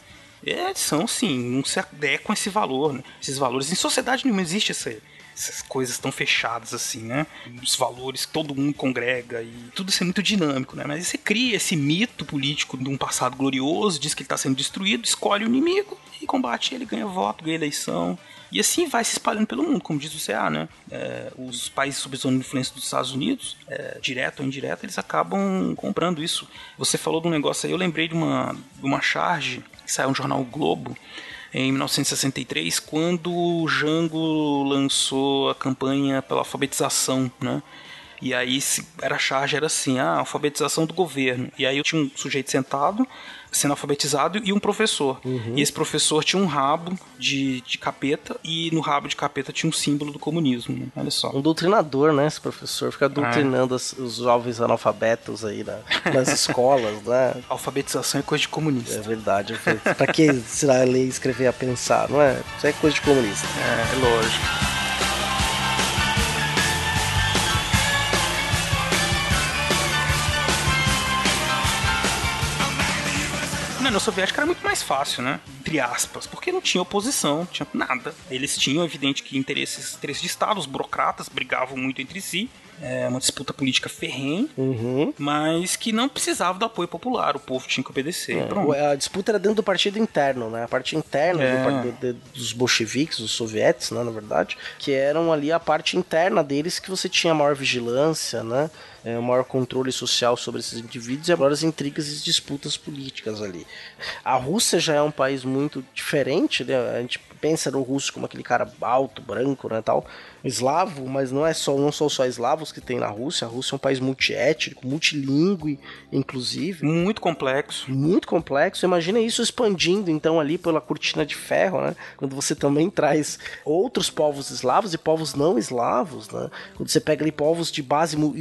é, são, sim, não se adequam a esse valor, né? Esses valores. Em sociedade nenhuma existe essa, essas coisas tão fechadas assim, né? Os valores que todo mundo congrega e tudo isso é muito dinâmico, né? Mas você cria esse mito político de um passado glorioso, diz que ele está sendo destruído, escolhe o inimigo combate ele, ganha voto, ganha eleição. E assim vai se espalhando pelo mundo, como diz o CA, né? É, os países sob zona de influência dos Estados Unidos, é, direto ou indireto, eles acabam comprando isso. Você falou de um negócio aí, eu lembrei de uma, de uma charge que saiu no jornal o Globo, em 1963, quando o Jango lançou a campanha pela alfabetização, né? E aí se- era a charge era assim, a alfabetização do governo. E aí eu tinha um sujeito sentado, sendo alfabetizado, e um professor. E esse professor tinha um rabo de, de capeta, e no rabo de capeta tinha um símbolo do comunismo. né? Olha só. Um doutrinador, né? Esse professor fica doutrinando as- os jovens analfabetos aí na- nas [LAUGHS] escolas, né? Alfabetização é coisa de comunista. É verdade. Pra que ensinar a ler, escrever a pensar, não é? Isso é coisa de comunista. É, é lógico. União Soviética era muito mais fácil, né? Entre aspas, porque não tinha oposição, não tinha nada. Eles tinham, evidente, que interesses, interesses de Estado, os burocratas brigavam muito entre si. É uma disputa política ferrenha, Uhum. mas que não precisava do apoio popular, o povo tinha que obedecer. pronto. A disputa era dentro do partido interno, né? A parte interna É. do dos bolcheviques, dos sovietes, né, na verdade, que eram ali a parte interna deles que você tinha maior vigilância, né? É, um maior controle social sobre esses indivíduos e maiores intrigas e disputas políticas ali. A Rússia já é um país muito diferente, né? A gente pensa no russo como aquele cara alto, branco, né, tal, eslavo, mas não é só não são só eslavos que tem na Rússia. A Rússia é um país multiétnico, multilingüe, inclusive. Muito complexo. Muito complexo. Imagina isso expandindo então ali pela cortina de ferro, né? Quando você também traz outros povos eslavos e povos não eslavos, né? Quando você pega ali povos de base mu-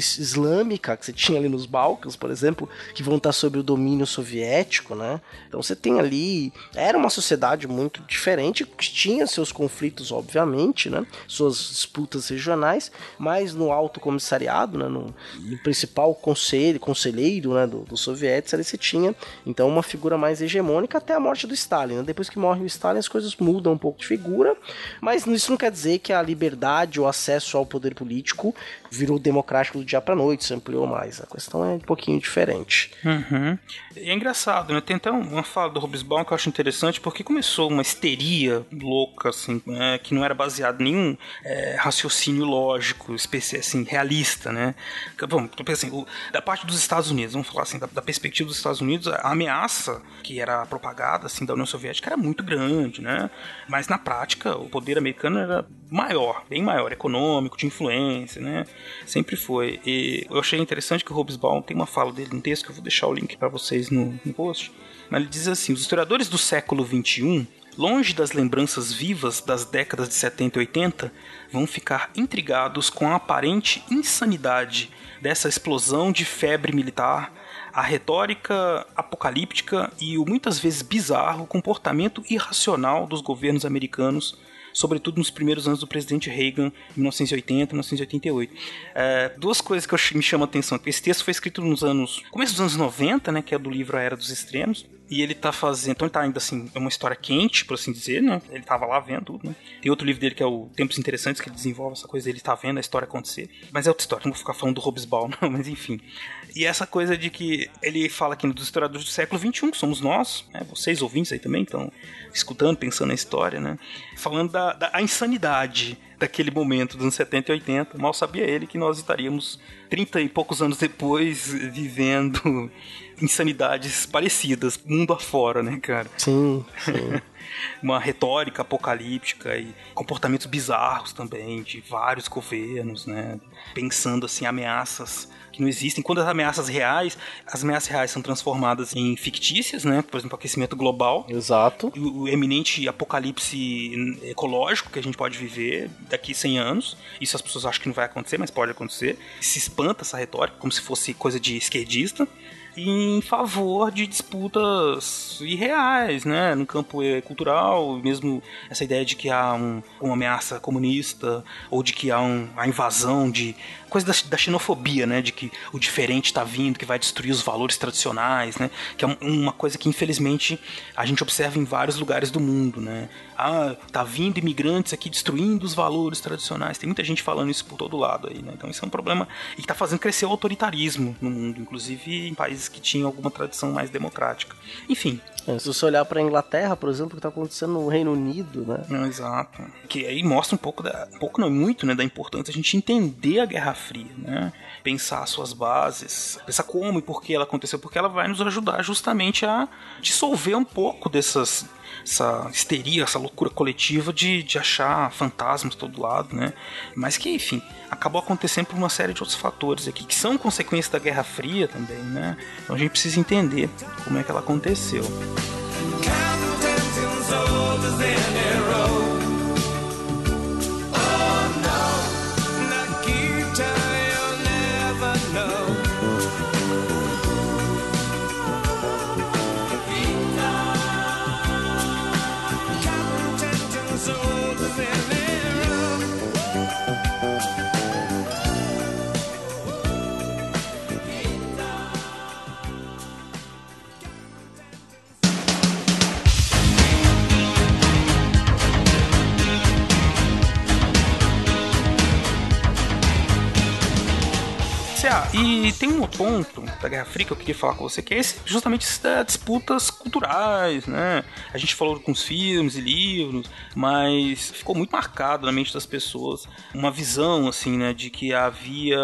islâmica que você tinha ali nos Balcãs, por exemplo, que vão estar sob o domínio soviético, né? Então você tem ali era uma sociedade muito diferente, que tinha seus conflitos, obviamente, né? Suas disputas regionais, mas no alto comissariado, né? No, no principal conselho, conselheiro, né? Do, dos soviéticos, ali você tinha então uma figura mais hegemônica até a morte do Stalin. Né? Depois que morre o Stalin, as coisas mudam um pouco de figura, mas isso não quer dizer que a liberdade, o acesso ao poder político virou democrático do dia para noite, se ampliou mais. A questão é um pouquinho diferente. Uhum. E é engraçado, né? Tem até um- uma fala do Hobsbawm que eu acho interessante, porque começou uma histeria louca, assim, né? que não era baseada em nenhum é, raciocínio lógico, assim, realista, né? Vamos, assim, da parte dos Estados Unidos, vamos falar assim, da, da perspectiva dos Estados Unidos, a ameaça que era propagada, assim, da União Soviética era muito grande, né? Mas na prática, o poder americano era maior, bem maior, econômico, de influência, né? Sempre foi. E eu achei interessante que o Hobsbawm tem uma fala dele no texto, que eu vou deixar o link para vocês no, no post. Mas ele diz assim: os historiadores do século XXI, longe das lembranças vivas das décadas de 70 e 80, vão ficar intrigados com a aparente insanidade dessa explosão de febre militar a retórica apocalíptica e o muitas vezes bizarro comportamento irracional dos governos americanos, sobretudo nos primeiros anos do presidente Reagan, em 1980 e 1988. É, duas coisas que eu me chamam a atenção. Esse texto foi escrito nos anos. começo dos anos 90, né? Que é do livro A Era dos Extremos. E ele tá fazendo. Então ele tá ainda assim, é uma história quente, por assim dizer, né? Ele tava lá vendo tudo, né? Tem outro livro dele que é o Tempos Interessantes, que ele desenvolve essa coisa, ele tá vendo a história acontecer. Mas é outra história, não vou ficar falando do Hobsbawm, [LAUGHS] não, mas enfim. E essa coisa de que ele fala aqui dos historiadores do século XXI, que somos nós, né? Vocês ouvintes aí também estão escutando, pensando na história, né? Falando da, da a insanidade daquele momento dos anos 70 e 80. Mal sabia ele que nós estaríamos 30 e poucos anos depois [LAUGHS] vivendo insanidades parecidas, mundo afora, né, cara? Sim, sim. [LAUGHS] Uma retórica apocalíptica e comportamentos bizarros também de vários governos, né? Pensando assim ameaças não existem. Quando as ameaças reais, as ameaças reais são transformadas em fictícias, né? Por exemplo, aquecimento global. Exato. O o eminente apocalipse ecológico que a gente pode viver daqui 100 anos. Isso as pessoas acham que não vai acontecer, mas pode acontecer. Se espanta essa retórica, como se fosse coisa de esquerdista. Em favor de disputas irreais, né? No campo cultural, mesmo essa ideia de que há um- uma ameaça comunista, ou de que há um- a invasão de. Coisa da, da xenofobia, né? De que o diferente está vindo, que vai destruir os valores tradicionais, né? Que é um- uma coisa que infelizmente a gente observa em vários lugares do mundo, né? Ah, tá vindo imigrantes aqui destruindo os valores tradicionais. Tem muita gente falando isso por todo lado aí, né? Então isso é um problema e que tá fazendo crescer o autoritarismo no mundo, inclusive em países que tinham alguma tradição mais democrática. Enfim, se você olhar pra Inglaterra, por exemplo, o que tá acontecendo no Reino Unido, né? Não, exato. Que aí mostra um pouco, da, um pouco não muito, né, da importância a gente entender a Guerra Fria, né? Pensar suas bases, pensar como e por que ela aconteceu, porque ela vai nos ajudar justamente a dissolver um pouco dessas essa histeria, essa loucura coletiva de, de achar fantasmas todo lado, né? Mas que, enfim, acabou acontecendo por uma série de outros fatores aqui, que são consequência da Guerra Fria também, né? Então a gente precisa entender como é que ela aconteceu. CA, e tem um outro ponto da Guerra Fria que eu queria falar com você, que é esse, justamente esse das disputas culturais, né? A gente falou com os filmes e livros, mas ficou muito marcado na mente das pessoas uma visão, assim, né, de que havia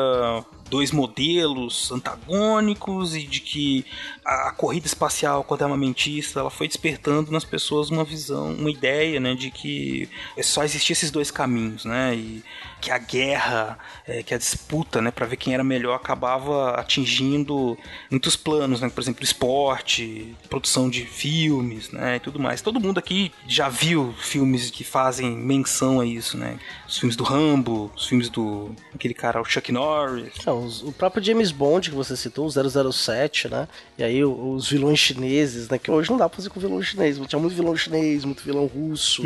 dois modelos antagônicos e de que a, a corrida espacial quanto armamentista ela foi despertando nas pessoas uma visão, uma ideia, né, de que só existia esses dois caminhos, né, e que a guerra, é, que a disputa, né, para ver quem era melhor acabava atingindo muitos planos, né, por exemplo, esporte, produção de filmes, né, e tudo mais. Todo mundo aqui já viu filmes que fazem menção a isso, né? Os filmes do Rambo, os filmes do aquele cara, o Chuck Norris. Não, os- o próprio James Bond que você citou, o 007, né? E aí os vilões chineses, né? Que hoje não dá pra fazer com vilão chinês. Tinha muito vilão chinês, muito vilão russo,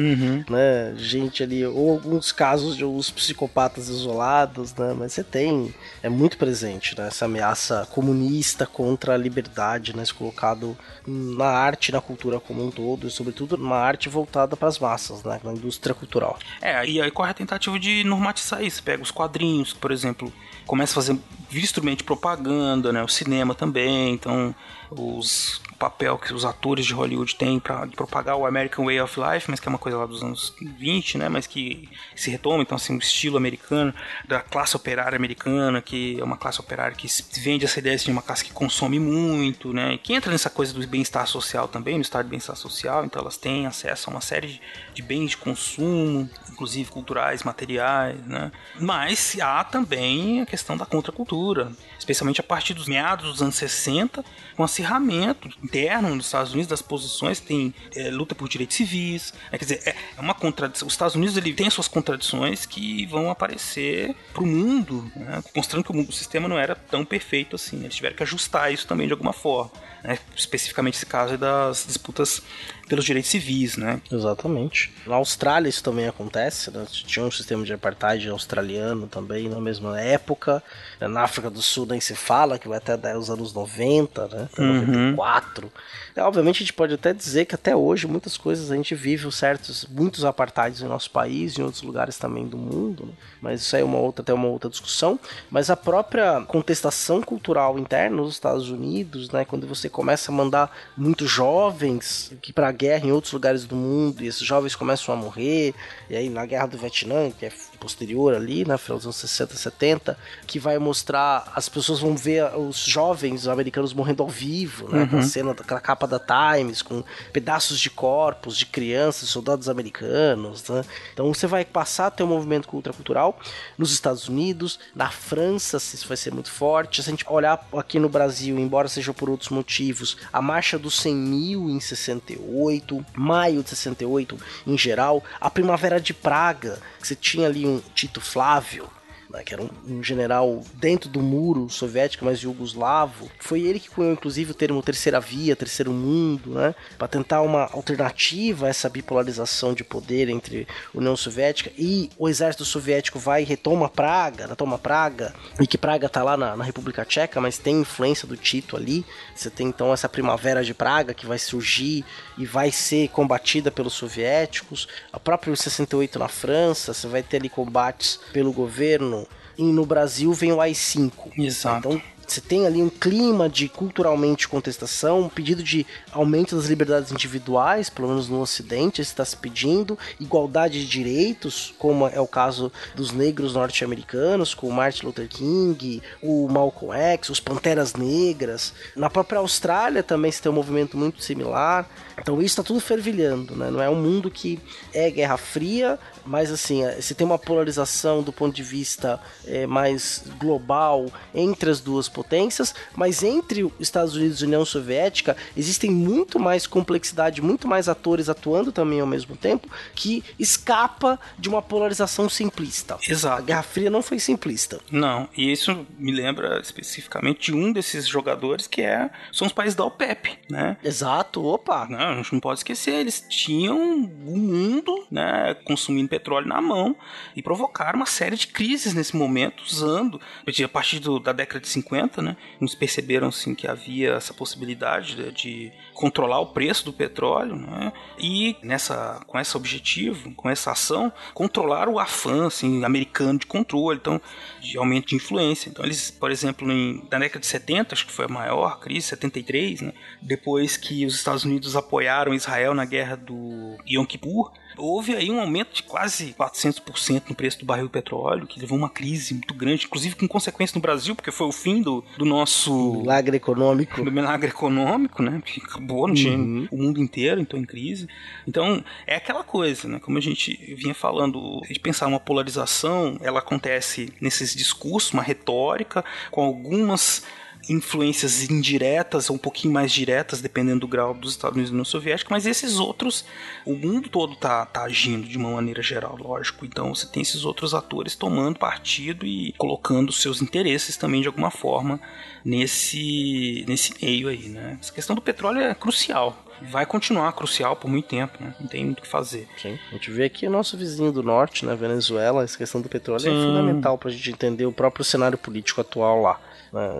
né? Gente ali, ou alguns casos de alguns psicopatas isolados, né? Mas você tem, é muito presente, né? Essa ameaça comunista contra a liberdade, né? Isso colocado na arte, na cultura como um todo, e sobretudo numa arte voltada para as massas, né? Na indústria cultural. É, e aí corre a tentativa de normatizar isso. Pega os quadrinhos, por exemplo, começa a fazer instrumento de propaganda, né? O cinema também, então os papel que os atores de Hollywood têm para propagar o American Way of Life, mas que é uma coisa lá dos anos 20, né? Mas que se retoma, então assim, o estilo americano da classe operária americana, que é uma classe operária que vende essa ideia de uma classe que consome muito, né? Que entra nessa coisa do bem-estar social também, no estado de bem-estar social, então elas têm acesso a uma série de, de bens de consumo, inclusive culturais, materiais, né? Mas há também a questão da contracultura, especialmente a partir dos meados dos anos 60, com acirramento interno nos Estados Unidos das posições, tem é, luta por direitos civis, é, quer dizer, é, é uma contradição. Os Estados Unidos ele tem as suas contradições que vão aparecer para o mundo, né? mostrando que o, mundo- o sistema não era tão perfeito assim. Eles tiveram que ajustar isso também de alguma forma, né? especificamente esse caso das disputas pelos direitos civis, né? Exatamente. Na Austrália isso também acontece, né? Tinha um sistema de apartheid australiano também na mesma época. Na África do Sul nem se fala, que vai até os anos 90, né? Até 94. É, obviamente a gente pode até dizer que até hoje muitas coisas a gente vive certos, muitos apartheids no nosso país e em outros lugares também do mundo, né? Mas isso aí é uma outra, até uma outra discussão. Mas a própria contestação cultural interna nos Estados Unidos, né? Quando você começa a mandar muitos jovens que para guerra em outros lugares do mundo e esses jovens começam a morrer, e aí na guerra do Vietnã, que é posterior ali, né, final dos anos 60, 70, que vai mostrar, as pessoas vão ver os jovens americanos morrendo ao vivo, né, a cena daquela capa da Times, com pedaços de corpos de crianças, soldados americanos, né, então você vai passar a ter um movimento contracultural nos Estados Unidos, na França, isso vai ser muito forte, se a gente olhar aqui no Brasil, embora seja por outros motivos, a marcha dos 100 mil em 68, maio de 68 em geral, a primavera de Praga, que você tinha ali um Tito Flávio, né, que era um, um general dentro do muro soviético, mas jugoslavo. Foi ele que cunhou, inclusive, o termo terceira via, terceiro mundo, né, para tentar uma alternativa a essa bipolarização de poder entre União Soviética e o exército soviético vai e retoma Praga, né, toma Praga, e que Praga tá lá na, na República Tcheca, mas tem influência do Tito ali. Você tem então essa primavera de Praga que vai surgir e vai ser combatida pelos soviéticos. A própria 68 na França, você vai ter ali combates pelo governo. E no Brasil vem o AI-5. Exato. Então você tem ali um clima de culturalmente contestação, um pedido de aumento das liberdades individuais, pelo menos no Ocidente, está se pedindo igualdade de direitos, como é o caso dos negros norte-americanos, com Martin Luther King, o Malcolm X, os Panteras Negras. Na própria Austrália também se tem um movimento muito similar. Então isso está tudo fervilhando, né? Não é um mundo que é Guerra Fria, mas assim, é, você tem uma polarização do ponto de vista é, mais global entre as duas potências, mas entre os Estados Unidos e a União Soviética existem muito mais complexidade, muito mais atores atuando também ao mesmo tempo, que escapa de uma polarização simplista. A Exato. Guerra Fria não foi simplista. Não, e isso me lembra especificamente de um desses jogadores que é são os países da OPEP, né? Exato, opa. Não, a gente não pode esquecer, eles tinham o mundo, né, consumindo petróleo na mão e provocaram uma série de crises nesse momento, usando, a partir do- da década de 50, né, eles perceberam assim que havia essa possibilidade de, de controlar o preço do petróleo, né, e nessa, com esse objetivo, com essa ação, controlar o afã assim, americano de controle, então, de aumento de influência. Então, eles, por exemplo, em, na década de 70, acho que foi a maior crise, 73, né, depois que os Estados Unidos apoiaram Israel na guerra do Yom Kippur, houve aí um aumento de quase 400% no preço do barril de petróleo, que levou uma crise muito grande, inclusive com consequência no Brasil, porque foi o fim do, do nosso Milagre econômico. do milagre econômico, né? Porque acabou, não tinha o mundo inteiro entrou em crise. Então, é aquela coisa, né? Como a gente vinha falando, de pensar uma polarização, ela acontece nesses discursos, uma retórica, com algumas influências indiretas ou um pouquinho mais diretas, dependendo do grau dos Estados Unidos e União Soviética, mas esses outros, o mundo todo tá, tá agindo de uma maneira geral, lógico. Então você tem esses outros atores tomando partido e colocando seus interesses também de alguma forma nesse, nesse meio aí, né? Essa questão do petróleo é crucial. Vai continuar crucial por muito tempo, né? Não tem muito o que fazer. Sim. A gente vê aqui o nosso vizinho do norte, né, Venezuela, essa questão do petróleo é Sim. fundamental pra gente entender o próprio cenário político atual lá,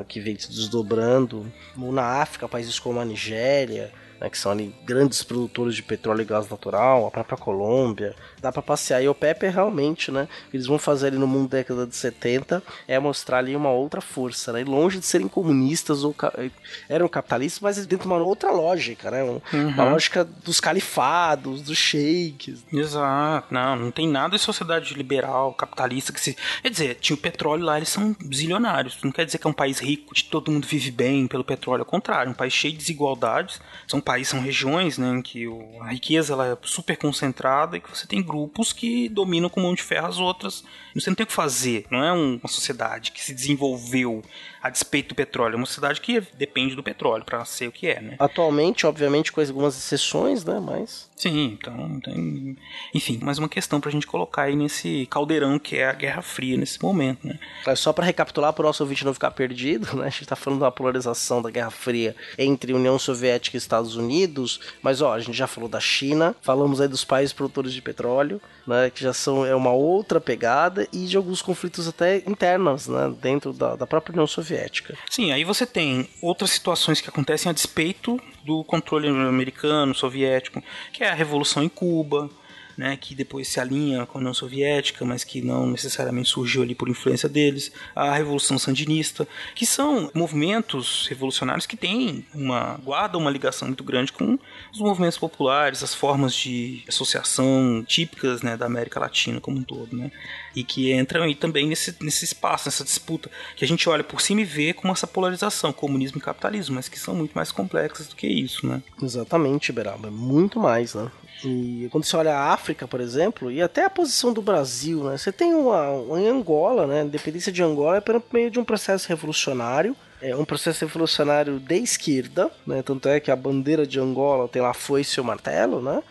que vem se desdobrando. Na África, países como a Nigéria, né, que são ali grandes produtores de petróleo e gás natural, a própria Colômbia. Dá pra passear. E o PEP é realmente, né, o que eles vão fazer ali no mundo da década de 70 é mostrar ali uma outra força, né, e longe de serem comunistas ou ca- eram capitalistas, mas dentro de uma outra lógica, né, um- uma lógica dos califados, dos sheiks, Exato, não, não tem nada de sociedade liberal, capitalista que se. Quer dizer, tinha o petróleo lá, eles são zilionários. Não quer dizer que é um país rico, de todo mundo vive bem pelo petróleo. Ao contrário, um país cheio de desigualdades. São países, são regiões, né, em que o- a riqueza ela é super concentrada e que você tem grupos que dominam com mão de ferro as outras. Você não tem o que fazer. Não é um- uma sociedade que se desenvolveu a despeito do petróleo. É uma sociedade que depende do petróleo para ser o que é, né? Atualmente, obviamente, com algumas exceções, né? Mas. Sim, então tem. Enfim, mais uma questão pra gente colocar aí nesse caldeirão que é a Guerra Fria nesse momento, né? Só para recapitular, para o nosso ouvinte não ficar perdido, né? A gente tá falando da polarização da Guerra Fria entre União Soviética e Estados Unidos, mas ó, a gente já falou da China, falamos aí dos países produtores de petróleo, né? Que já são é uma outra pegada e de alguns conflitos até internos, né? Dentro da, da própria União Soviética. Sim, aí você tem outras situações que acontecem a despeito do controle americano, soviético, que é a Revolução em Cuba, né, que depois se alinha com a União Soviética, mas que não necessariamente surgiu ali por influência deles, a Revolução Sandinista, que são movimentos revolucionários que têm uma guardam uma ligação muito grande com os movimentos populares, as formas de associação típicas né, da América Latina como um todo, né, e que entram aí também nesse, nesse espaço, nessa disputa, que a gente olha por cima e vê como essa polarização, comunismo e capitalismo, mas que são muito mais complexas do que isso, né? Exatamente, Beraba, é muito mais, né? E quando você olha a África, por exemplo, e até a posição do Brasil, né? Você tem uma, uma Angola, né? A independência de Angola é por meio de um processo revolucionário. É um processo revolucionário de esquerda, né? Tanto é que a bandeira de Angola tem lá foice e o martelo, né?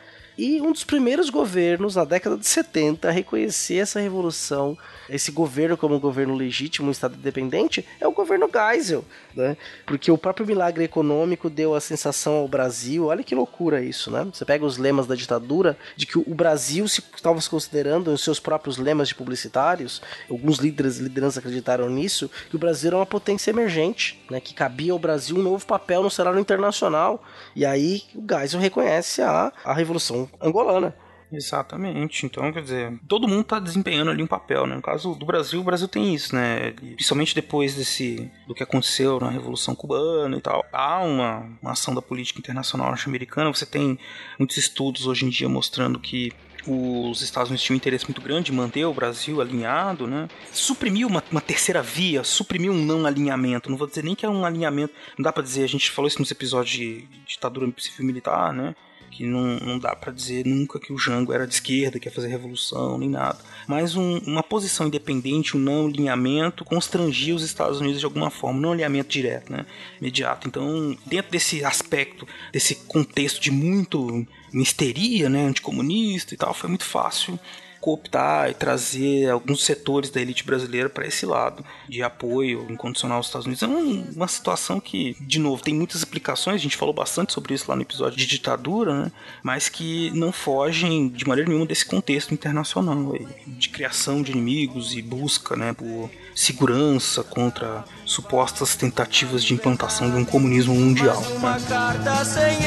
E um dos primeiros governos, na década de 70, a reconhecer essa revolução, esse governo como um governo legítimo, um Estado independente, é o governo Geisel, né? Porque o próprio milagre econômico deu a sensação ao Brasil, olha que loucura isso, né? Você pega os lemas da ditadura, de que o Brasil se estava se considerando, os seus próprios lemas de publicitários, alguns líderes lideranças acreditaram nisso, que o Brasil era uma potência emergente, né? Que cabia ao Brasil um novo papel no cenário internacional. E aí o Geisel reconhece a, a Revolução Angolana. Exatamente. Então, quer dizer, todo mundo está desempenhando ali um papel, né? No caso do Brasil, o Brasil tem isso, né? Principalmente depois desse do que aconteceu na Revolução Cubana e tal. Há uma, uma ação da política internacional norte-americana. Você tem muitos estudos hoje em dia mostrando que os Estados Unidos tinham um interesse muito grande em manter o Brasil alinhado, né? Suprimiu uma, uma terceira via, suprimiu um não alinhamento. Não vou dizer nem que é um alinhamento. Não dá para dizer, a gente falou isso nos episódios de ditadura civil militar, né? Que não, não dá para dizer nunca que o Jango era de esquerda, que ia fazer revolução, nem nada. Mas um, uma posição independente, um não alinhamento, constrangia os Estados Unidos de alguma forma, não alinhamento direto, né? Imediato. Então, dentro desse aspecto, desse contexto de muito misteria, né, anticomunista e tal, foi muito fácil cooptar e trazer alguns setores da elite brasileira para esse lado de apoio incondicional aos Estados Unidos. É um, uma situação que, de novo, tem muitas explicações, a gente falou bastante sobre isso lá no episódio de ditadura, né? mas que não fogem de maneira nenhuma desse contexto internacional de criação de inimigos e busca né, por segurança contra supostas tentativas de implantação de um comunismo mundial. Uma carta sem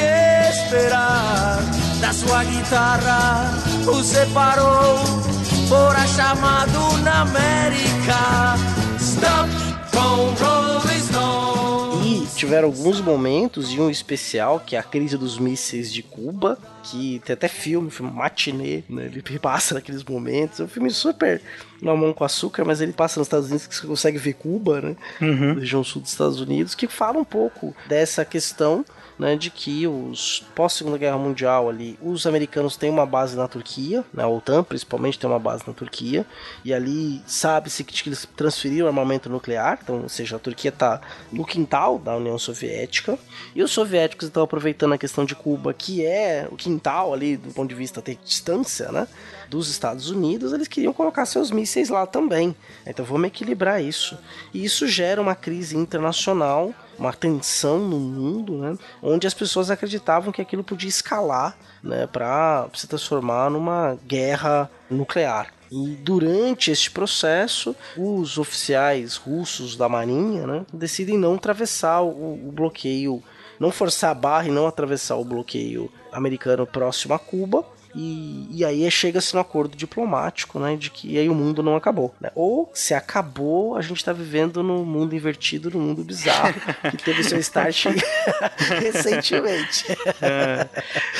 esperar Da sua guitarra o separou Fora chamado na América Stop com Rolling Stone tiveram alguns momentos, e um especial, que é a crise dos mísseis de Cuba, que tem até filme, filme matinê, né? Ele passa naqueles momentos. É um filme super mamão com açúcar, mas ele passa nos Estados Unidos que você consegue ver Cuba, né? Uhum. Região sul dos Estados Unidos, que fala um pouco dessa questão né, de que os pós Segunda Guerra Mundial ali, os americanos têm uma base na Turquia, né, a OTAN principalmente tem uma base na Turquia, e ali sabe-se que eles transferiram armamento nuclear, então, ou seja, a Turquia está no quintal da União Soviética, e os soviéticos estão aproveitando a questão de Cuba, que é o quintal ali do ponto de vista de distância, né, dos Estados Unidos, eles queriam colocar seus mísseis lá também. Então vamos equilibrar isso. E isso gera uma crise internacional, uma tensão no mundo, né? Onde as pessoas acreditavam que aquilo podia escalar, né? Para se transformar numa guerra nuclear. E durante este processo, os oficiais russos da Marinha né, decidem não atravessar o, o bloqueio, não forçar a barra e não atravessar o bloqueio americano próximo a Cuba, e, e aí chega-se no acordo diplomático, né, de que aí o mundo não acabou. Né? Ou se acabou, a gente está vivendo no mundo invertido, no mundo bizarro, [LAUGHS] que teve seu start [LAUGHS] recentemente. É,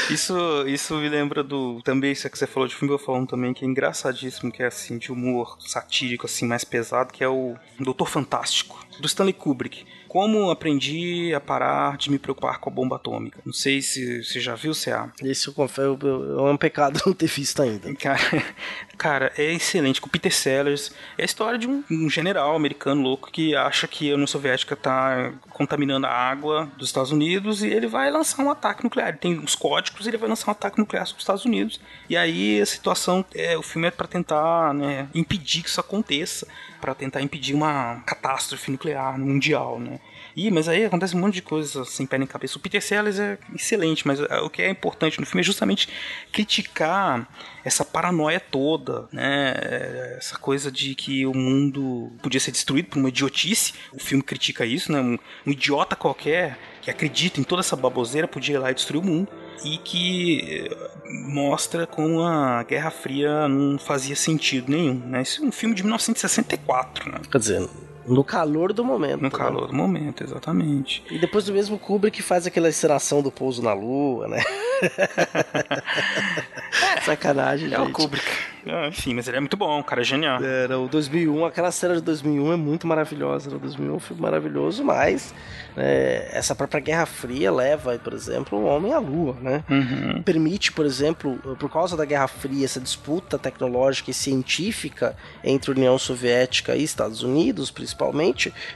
isso, isso me lembra do. Também, isso que você falou de filme, eu falando também, que é engraçadíssimo, que é assim, de humor satírico, assim, mais pesado, que é o Doutor Fantástico, do Stanley Kubrick. Como aprendi a parar de me preocupar com a bomba atômica. Não sei se você já viu, CA. Esse eu confesso, é um pecado [LAUGHS] não ter visto ainda. Cara, [LAUGHS] cara, é excelente. Com Peter Sellers. É a história de um, um general americano louco que acha que a União Soviética está contaminando a água dos Estados Unidos e ele vai lançar um ataque nuclear. Ele tem os códigos e ele vai lançar um ataque nuclear sobre os Estados Unidos. E aí a situação, é, o filme é para tentar né, impedir que isso aconteça, para tentar impedir uma catástrofe nuclear mundial, né? Ih, mas aí acontece um monte de coisa sem pé nem cabeça. O Peter Sellers é excelente, mas o que é importante no filme é justamente criticar essa paranoia toda, né? Essa coisa de que o mundo podia ser destruído por uma idiotice. O filme critica isso, né? Um, um idiota qualquer que acredita em toda essa baboseira podia ir lá e destruir o mundo e que mostra como a Guerra Fria não fazia sentido nenhum, né? Isso é um filme de 1964, né? Quer dizer, no calor do momento. No calor né? do momento, exatamente. E depois do mesmo Kubrick faz aquela encenação do pouso na lua, né? [LAUGHS] Sacanagem, é gente. o Kubrick. Ah, enfim, mas ele é muito bom, o cara é genial. Era o 2001, aquela cena de 2001 é muito maravilhosa. O 2001 é um filme maravilhoso, mas né, essa própria Guerra Fria leva, por exemplo, o homem à lua, né? Uhum. Permite, por exemplo, por causa da Guerra Fria, essa disputa tecnológica e científica entre União Soviética e Estados Unidos, principalmente,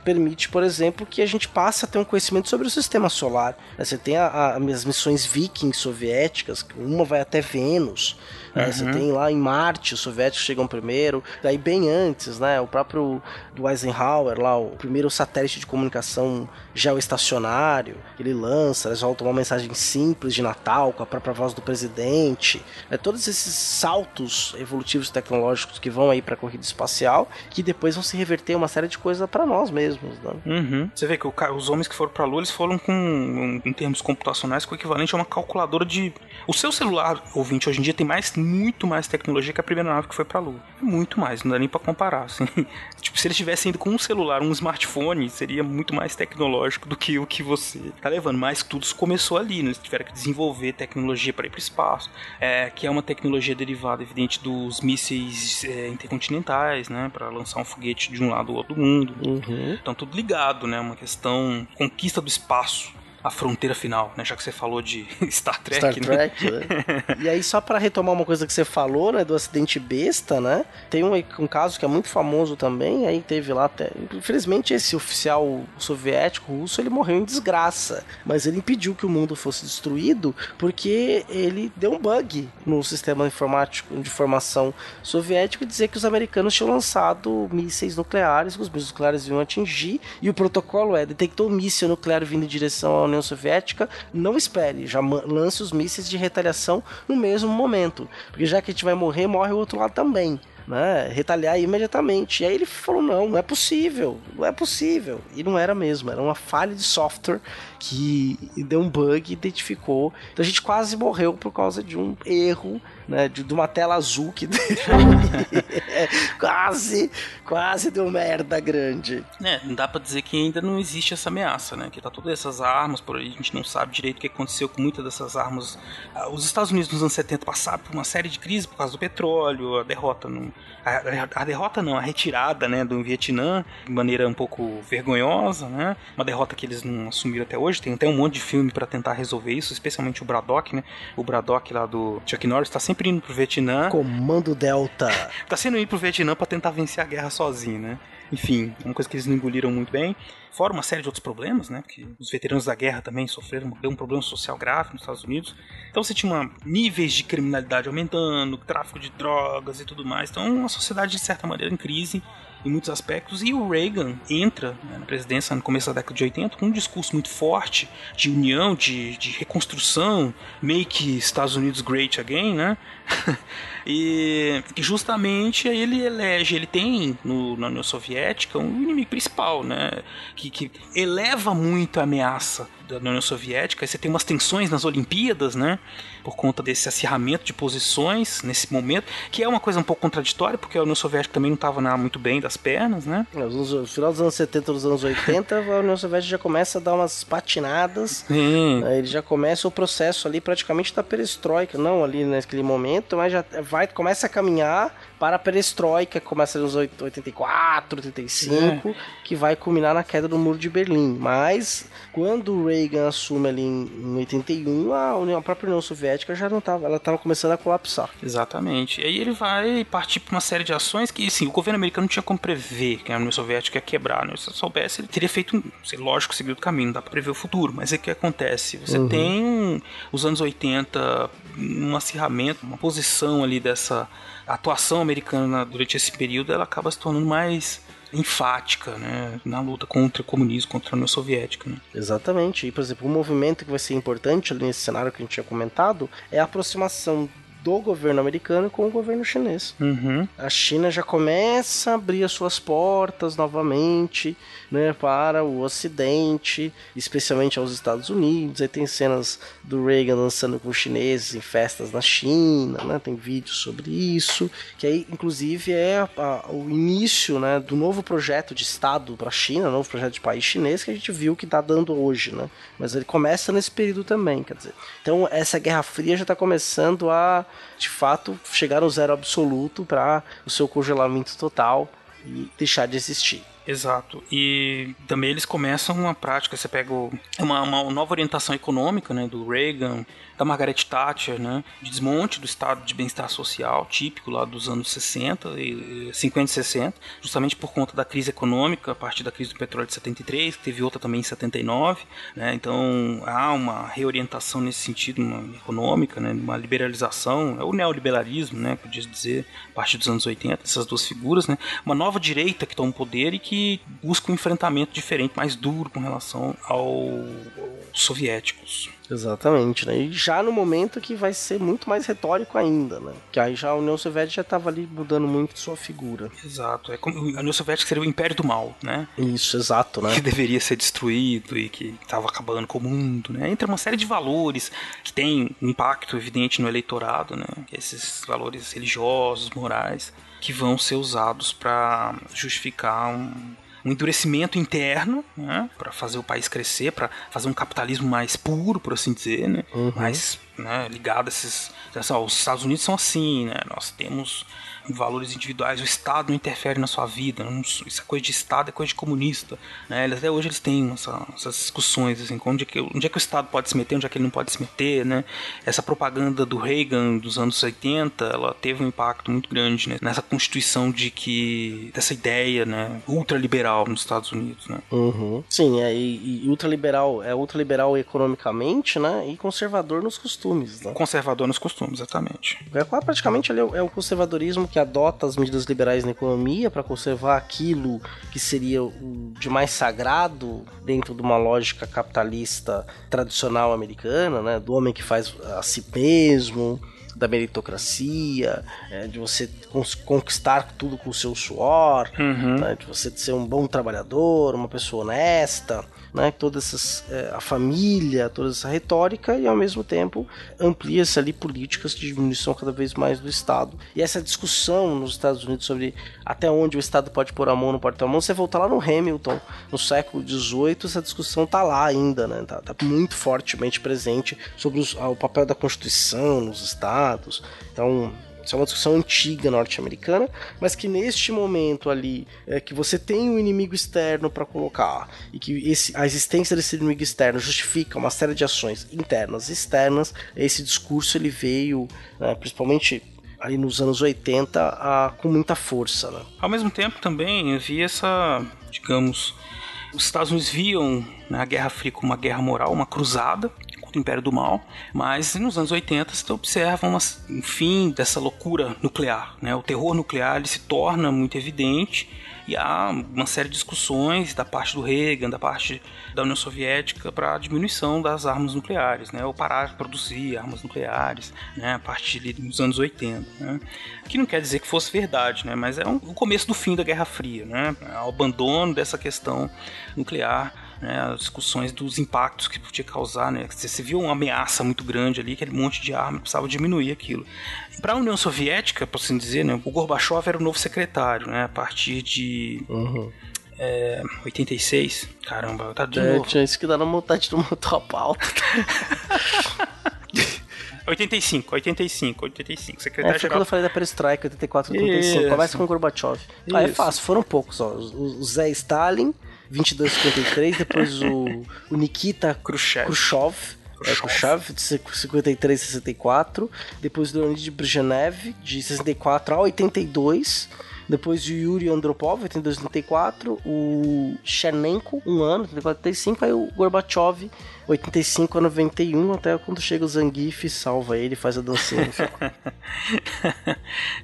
permite, por exemplo, que a gente passe a ter um conhecimento sobre o sistema solar. Né? Você tem a, a, as missões Viking soviéticas, uma vai até Vênus, né? Você tem lá em Marte, os soviéticos chegam primeiro, daí bem antes, né? O próprio do Eisenhower, lá, o primeiro satélite de comunicação geoestacionário, ele lança, eles voltam uma mensagem simples de Natal com a própria voz do presidente. É, todos esses saltos evolutivos tecnológicos que vão aí para a corrida espacial, que depois vão se reverter uma série de coisas para nós mesmos. Né? Uhum. Você vê que o, os homens que foram para a Lua, eles foram com, em termos computacionais, com o equivalente a uma calculadora de. O seu celular, ouvinte, hoje em dia tem mais, muito mais tecnologia que a primeira nave que foi para a Lua. Muito mais, não dá nem para comparar. Assim. [LAUGHS] tipo, se eles tivessem ido com um celular, um smartphone, seria muito mais tecnológico do que o que você tá levando. Mas tudo começou ali, né? Eles tiveram que desenvolver tecnologia para ir para o espaço, é, que é uma tecnologia derivada, evidente, dos mísseis é, intercontinentais, né? Para lançar um foguete de um lado ao outro do mundo. Uhum. Então tudo ligado, né? Uma questão conquista do espaço a fronteira final, né? Já que você falou de [LAUGHS] Star Trek, Star né? Trek, né? [LAUGHS] E aí, só para retomar uma coisa que você falou, né, do acidente besta, né? Tem um, um caso que é muito famoso também, aí teve lá até. Infelizmente, esse oficial soviético russo ele morreu em desgraça, mas ele impediu que o mundo fosse destruído porque ele deu um bug no sistema informático de informação soviético e dizer que os americanos tinham lançado mísseis nucleares, que os mísseis nucleares iam atingir, e o protocolo é: detectou um míssil nuclear vindo em direção à União Soviética, não espere, já lance os mísseis de retaliação no mesmo momento, porque já que a gente vai morrer, morre o outro lado também. Né, retaliar imediatamente. E aí ele falou: não, não é possível, não é possível. E não era mesmo, era uma falha de software que deu um bug e identificou. Então a gente quase morreu por causa de um erro, né, de, de uma tela azul que. [LAUGHS] ah, quase, quase deu merda grande. É, não dá pra dizer que ainda não existe essa ameaça, né? Que tá todas essas armas por aí, a gente não sabe direito o que aconteceu com muitas dessas armas. Ah, Os Estados Unidos nos anos 70 passaram por uma série de crises por causa do petróleo, a derrota no, a, a derrota não, a retirada, né, do Vietnã de maneira um pouco vergonhosa, né? Uma derrota que eles não assumiram até hoje. Tem até um monte de filme pra tentar resolver isso, especialmente o Braddock, né? O Braddock lá do Chuck Norris tá sempre indo pro Vietnã. Comando Delta. [LAUGHS] Tá sendo ir pro Vietnã pra tentar vencer a guerra sozinho, né? Enfim, uma coisa que eles não engoliram muito bem. Fora uma série de outros problemas, né? Porque os veteranos da guerra também sofreram deu um problema social grave nos Estados Unidos. Então você tinha uma, níveis de criminalidade aumentando, tráfico de drogas e tudo mais. Então uma sociedade, de certa maneira, em crise em muitos aspectos. E o Reagan entra né, na presidência no começo da década de 80 com um discurso muito forte de união, de, de reconstrução, make Estados Unidos great again, né? [LAUGHS] e justamente ele elege, ele tem no, na União Soviética um inimigo principal, né? Que, que eleva muito a ameaça da União Soviética. Você tem umas tensões nas Olimpíadas, né? Por conta desse acirramento de posições nesse momento, que é uma coisa um pouco contraditória, porque a União Soviética também não estava muito bem das pernas, né? No final dos anos 70 dos anos 80, a União Soviética já começa a dar umas patinadas. Aí Ele já começa o processo ali praticamente da perestroika, não ali naquele momento, mas já vai começa a caminhar para a perestroika, que começa nos 84, 85, que vai culminar na queda do Muro de Berlim. Mas quando o Reagan assume ali em, em 81, a, União, a própria União Soviética já não estava, ela estava começando a colapsar. Exatamente. E aí ele vai partir para uma série de ações que, assim, o governo americano não tinha como prever que a União Soviética ia quebrar. Né? Se ele soubesse, ele teria feito, um, sei, lógico, seguido o caminho, não dá para prever o futuro. Mas é que acontece. Você Uhum. tem os anos 80, um acirramento, uma posição ali dessa atuação americana durante esse período, ela acaba se tornando mais enfática, né, na luta contra o comunismo, contra a União Soviética, né? Exatamente. E, por exemplo, um movimento que vai ser importante nesse cenário que a gente tinha comentado é a aproximação do governo americano com o governo chinês. Uhum. A China já começa a abrir as suas portas novamente né, para o Ocidente, especialmente aos Estados Unidos. Aí tem cenas do Reagan dançando com chineses em festas na China, né, tem vídeos sobre isso, que aí inclusive é a- a- o início né, do novo projeto de Estado para a China, novo projeto de país chinês que a gente viu que está dando hoje. Né? Mas ele começa nesse período também, quer dizer. Então essa Guerra Fria já está começando a, de fato, chegar no zero absoluto para o seu congelamento total e deixar de existir. Exato. E também eles começam uma prática, você pega uma, uma nova orientação econômica, né, do Reagan, da Margaret Thatcher, né, de desmonte do estado de bem-estar social típico lá dos anos 60 e e 50 e 60, justamente por conta da crise econômica, a partir da crise do petróleo de 73, que teve outra também em 79, né, então há uma reorientação nesse sentido, uma econômica, né, uma liberalização, é o neoliberalismo, né, podia dizer, a partir dos anos 80, essas duas figuras, né, uma nova direita que toma o poder e que busca um enfrentamento diferente, mais duro com relação ao, aos soviéticos. Exatamente, né? E já no momento que vai ser muito mais retórico ainda, né? Que aí já a União Soviética já estava ali mudando muito sua figura. Exato, é como, a União Soviética seria o império do mal, né? Isso, exato, né? que deveria ser destruído e que estava acabando com o mundo, né? Entra uma série de valores que tem impacto evidente no eleitorado, né? Esses valores religiosos, morais, que vão ser usados para justificar um, um endurecimento interno, né? Para fazer o país crescer, para fazer um capitalismo mais puro, por assim dizer, né? Mais né, ligado a esses, assim, ó, os Estados Unidos são assim, né? Nós temos valores individuais, o Estado não interfere na sua vida, não- isso é coisa de Estado, é coisa de comunista. Né? Eles, até hoje eles têm essa- essas discussões, assim, onde é, que, onde é que o Estado pode se meter, onde é que ele não pode se meter. Né? Essa propaganda do Reagan dos anos 80, ela teve um impacto muito grande né? nessa constituição de que, dessa ideia né? ultraliberal nos Estados Unidos. Né? Uhum. Sim, é, e, e ultraliberal é ultraliberal economicamente, né? E conservador nos costumes, né? Conservador nos costumes, exatamente. É praticamente é é o conservadorismo que adota as medidas liberais na economia para conservar aquilo que seria o de mais sagrado dentro de uma lógica capitalista tradicional americana, né? Do homem que faz a si mesmo. da meritocracia, é, de você conquistar tudo com o seu suor, né, de você ser um bom trabalhador, uma pessoa honesta, né, todas essas é, a família, toda essa retórica e ao mesmo tempo amplia-se ali políticas de diminuição cada vez mais do Estado. E essa discussão nos Estados Unidos sobre até onde o Estado pode pôr a mão, não pode pôr a mão, você voltar lá no Hamilton, no século XVIII, essa discussão tá lá ainda, né? Tá, tá muito fortemente presente sobre os- o papel da Constituição nos estados. Então, isso é uma discussão antiga norte-americana, mas que neste momento ali, é que você tem um inimigo externo para colocar e que esse, a existência desse inimigo externo justifica uma série de ações internas e externas, esse discurso ele veio, né, principalmente ali nos anos 80, a- com muita força. Né? Ao mesmo tempo também havia essa, digamos, os Estados Unidos viam né, a Guerra Fria como uma guerra moral, uma cruzada contra o Império do Mal, mas nos anos 80 você observa uma, um fim dessa loucura nuclear. Né? O terror nuclear ele se torna muito evidente e há uma série de discussões da parte do Reagan, da parte da União Soviética para a diminuição das armas nucleares, né? ou parar de produzir armas nucleares né? a partir dos anos 80. Né? Que não quer dizer que fosse verdade, né? mas é um, o começo do fim da Guerra Fria, né? o abandono dessa questão nuclear né, as discussões dos impactos que podia causar, né? Você, você viu uma ameaça muito grande ali, aquele monte de arma, precisava diminuir aquilo. Para a União Soviética, por assim dizer, né, o Gorbachev era o novo secretário, né? A partir de é, 86, caramba, tá de É, novo. tinha isso que dá na vontade de montar a pauta. 85, 85, 85, É, foi secretário-geral. quando eu falei da Perestroika, 84, 85. Isso. Começa com o Gorbachev. Ah, é fácil, foram poucos, ó. O Zé Stalin, 22, 53. Depois o, o Nikita Khrushchev. Khrushchev. É, Khrushchev, de 53 a 64. Depois Leonid Brezhnev, de 64 a 82. Depois o Yuri Andropov, 82 a 84. O Chernenko, um ano, 84 a 85. Aí o Gorbachev, 85 a 91. Até quando chega o Zangief salva ele, faz a dancinha [LAUGHS]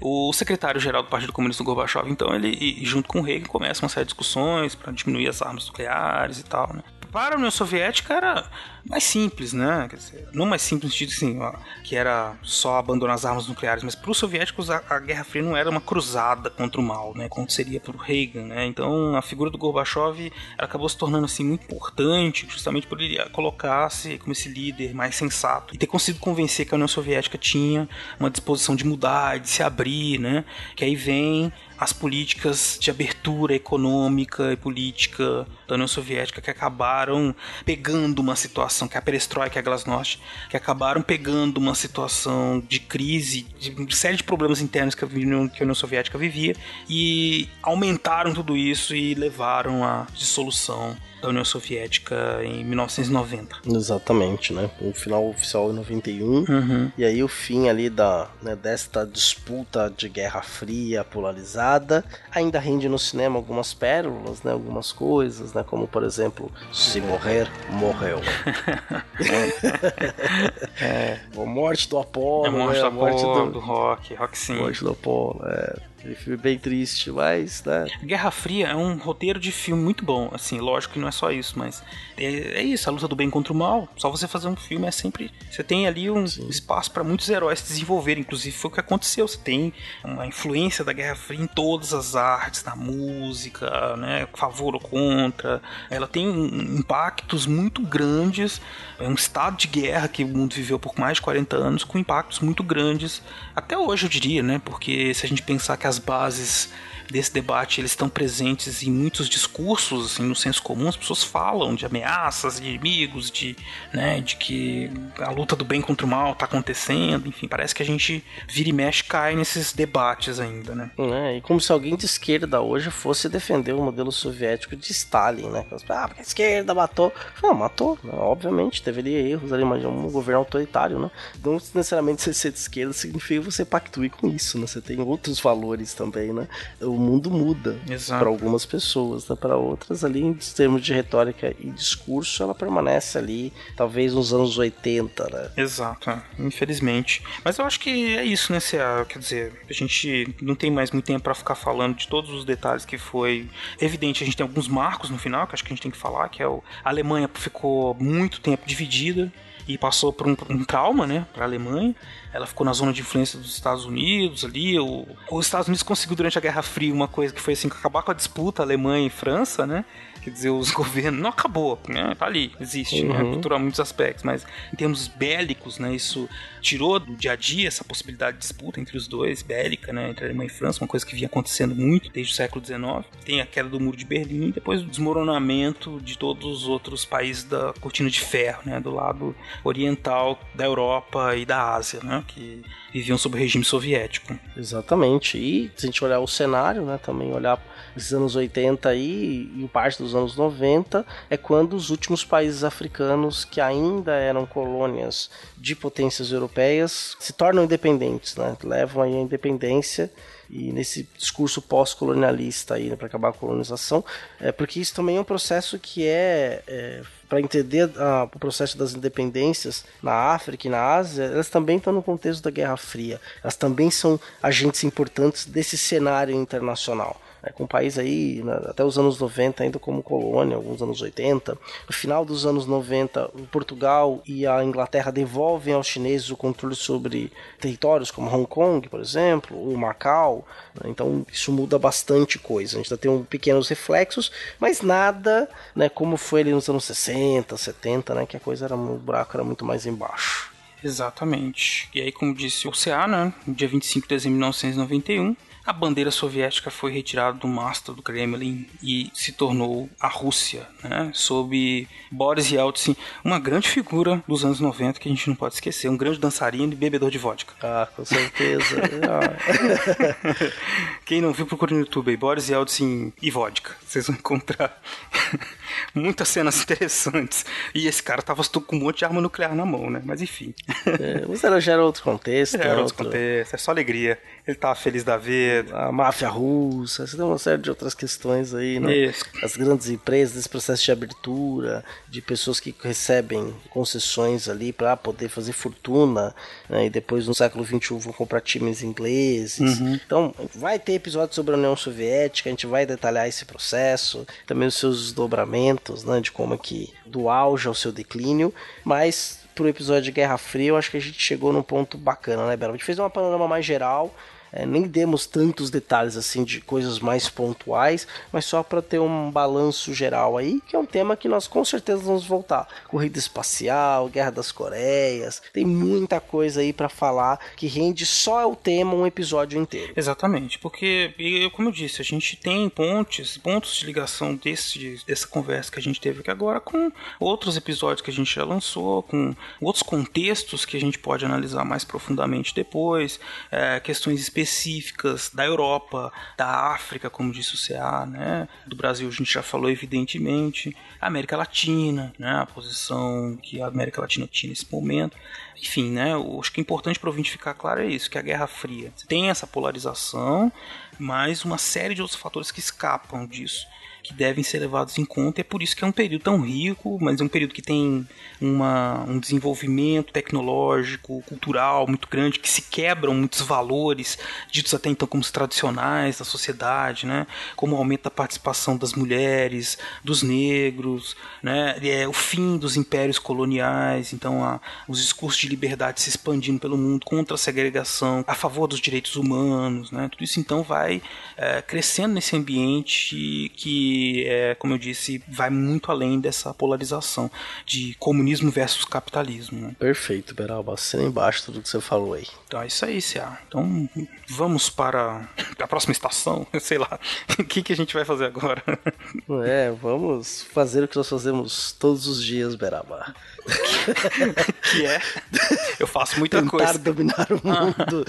o secretário-geral do Partido Comunista Gorbachev, então, ele, junto com o Reagan, começa uma série de discussões para diminuir as armas nucleares e tal, né? Para a União Soviética era mais simples, né? Dizer, não mais simples no sentido assim, ó, que era só abandonar as armas nucleares, mas para os soviéticos a, a Guerra Fria não era uma cruzada contra o mal, né? Como seria para o Reagan, né? Então a figura do Gorbachev acabou se tornando assim muito importante, justamente por ele colocar-se como esse líder mais sensato e ter conseguido convencer que a União Soviética tinha uma disposição de mudar, de se abrir, né? Que aí vem as políticas de abertura econômica e política da União Soviética que acabaram pegando uma situação, que é a perestroika e a glasnost, que acabaram pegando uma situação de crise, de série de problemas internos que a União Soviética vivia e aumentaram tudo isso e levaram à dissolução da União Soviética em 1990. Exatamente, né? O final oficial em 91. Uhum. E aí o fim ali da, né, desta disputa de Guerra Fria polarizada ainda rende no cinema algumas pérolas, né? Algumas coisas, né? Como por exemplo, se morrer, morreu. [LAUGHS] é, [LAUGHS] a morte do Apollo, a morte, né? da a morte do, do rock, rock sim. morte do Apollo, é. Aquele filme bem triste, mas, né? Guerra Fria é um roteiro de filme muito bom, assim, lógico que não é só isso, mas é, é isso, a luta do bem contra o mal. Só você fazer um filme é sempre. Você tem ali um espaço para muitos heróis se desenvolverem, inclusive foi o que aconteceu. Você tem uma influência da Guerra Fria em todas as artes, na música, né, favor ou contra. Ela tem impactos muito grandes, é um estado de guerra que o mundo viveu por mais de 40 anos, com impactos muito grandes, até hoje eu diria, né, porque se a gente pensar que as bases desse debate eles estão presentes em muitos discursos assim, no senso comum as pessoas falam de ameaças de inimigos de né de que a luta do bem contra o mal está acontecendo enfim parece que a gente vira e mexe cai nesses debates ainda né É, e como se alguém de esquerda hoje fosse defender o modelo soviético de Stalin, né? Ah, porque a esquerda matou. Não, matou, né? obviamente, ali erros ali, mas é um governo autoritário, né? Não necessariamente ser de esquerda significa você pactue com isso, né? Você tem outros valores também, né? O mundo muda para algumas pessoas, né? Para outras ali, em termos de retórica e discurso, ela permanece ali, talvez nos anos 80, né? Exato, é, infelizmente. Mas eu acho que é isso, né, CA? Quer dizer, a gente não tem mais muito tempo para ficar falando de todos os detalhes que foi evidente. A gente tem alguns marcos no final que acho que a gente tem que falar, que é o a Alemanha ficou muito tempo dividida. E passou por um, um trauma, né, para a Alemanha. Ela ficou na zona de influência dos Estados Unidos ali. O, os Estados Unidos conseguiu durante a Guerra Fria uma coisa que foi assim acabar com a disputa Alemanha e França, né? Quer dizer, os [LAUGHS] governos não acabou, né? Tá ali, existe, né? Cultural em muitos aspectos, mas em termos bélicos, né? Isso tirou do dia a dia essa possibilidade de disputa entre os dois, bélica, né? Entre Alemanha e França, uma coisa que vinha acontecendo muito desde o século XIX. Tem a queda do Muro de Berlim e depois o desmoronamento de todos os outros países da cortina de ferro, né? Do lado oriental da Europa e da Ásia, né? Que viviam sob o regime soviético. Exatamente. E se a gente olhar o cenário, né, também olhar os anos 80 aí e parte dos anos 90, é quando os últimos países africanos que ainda eram colônias de potências europeias se tornam independentes, né? Levam aí a independência e nesse discurso pós-colonialista né, para acabar a colonização, é porque isso também é um processo que é, é para entender o processo das independências na África e na Ásia, elas também estão no contexto da Guerra Fria. Elas também são agentes importantes desse cenário internacional né, com o país aí né, até os anos 90 ainda como colônia, alguns anos 80. No final dos anos 90, o Portugal e a Inglaterra devolvem aos chineses o controle sobre territórios como Hong Kong, por exemplo, ou Macau. Né, então isso muda bastante coisa. A gente ainda tem um pequenos reflexos, mas nada né, como foi ali nos anos 60, 70, né, que a coisa era o buraco era muito mais embaixo. Exatamente. E aí, como disse o CA, né, dia 25 de dezembro de 1991, a bandeira soviética foi retirada do mastro do Kremlin e se tornou a Rússia, né? sob Boris Yeltsin, uma grande figura dos anos 90 que a gente não pode esquecer, um grande dançarino e bebedor de vodka. Ah, com certeza. [LAUGHS] Quem não viu, procure no YouTube aí, Boris Yeltsin e vodka. Vocês vão encontrar [LAUGHS] muitas cenas interessantes. E esse cara tava com um monte de arma nuclear na mão, né? Mas enfim. É, mas ela já era outro contexto. [LAUGHS] Era outro contexto, é só alegria. Ele tava feliz da vida. A máfia russa, você tem uma série de outras questões aí, né? Isso. As grandes empresas, esse processo de abertura, de pessoas que recebem concessões ali para poder fazer fortuna, né? E depois no século XXI vão comprar times ingleses. Então, vai ter episódio sobre a União Soviética, a gente vai detalhar esse processo, também os seus desdobramentos, né? De como é que do auge ao seu declínio, mas pro episódio de Guerra Fria, eu acho que a gente chegou num ponto bacana, né, Bela? A gente fez uma panorama mais geral, é, nem demos tantos detalhes assim de coisas mais pontuais, mas só para ter um balanço geral aí, que é um tema que nós com certeza vamos voltar. Corrida espacial, Guerra das Coreias, tem muita coisa aí para falar que rende só o tema um episódio inteiro. Exatamente, porque, como eu disse, a gente tem pontes, pontos de ligação desse, dessa conversa que a gente teve aqui agora com outros episódios que a gente já lançou, com outros contextos que a gente pode analisar mais profundamente depois, é, questões específicas da Europa, da África, como disse o CA, né? Do Brasil a gente já falou evidentemente, a América Latina, né? A posição que a América Latina tinha nesse momento. Enfim, né? Eu acho que é importante para o ouvinte ficar claro é isso, que a Guerra Fria tem essa polarização, mas uma série de outros fatores que escapam disso que devem ser levados em conta. É por isso que é um período tão rico, mas é um período que tem uma, um desenvolvimento tecnológico, cultural muito grande, que se quebram muitos valores ditos até então como os tradicionais da sociedade, né? Como o aumento da participação das mulheres, dos negros, né? É, o fim dos impérios coloniais, então a, os discursos de liberdade se expandindo pelo mundo contra a segregação, a favor dos direitos humanos, né? Tudo isso então vai é, crescendo nesse ambiente que é, como eu disse, vai muito além dessa polarização de comunismo versus capitalismo. Né? Perfeito, Beralba, assina embaixo tudo que você falou aí. Então é isso aí, Cia. Então vamos para [LAUGHS] a próxima estação, [LAUGHS] sei lá. O que, que a gente vai fazer agora? [LAUGHS] É, vamos fazer o que nós fazemos todos os dias, Beraba. Que é? Eu faço muita Tentar coisa. dominar o mundo.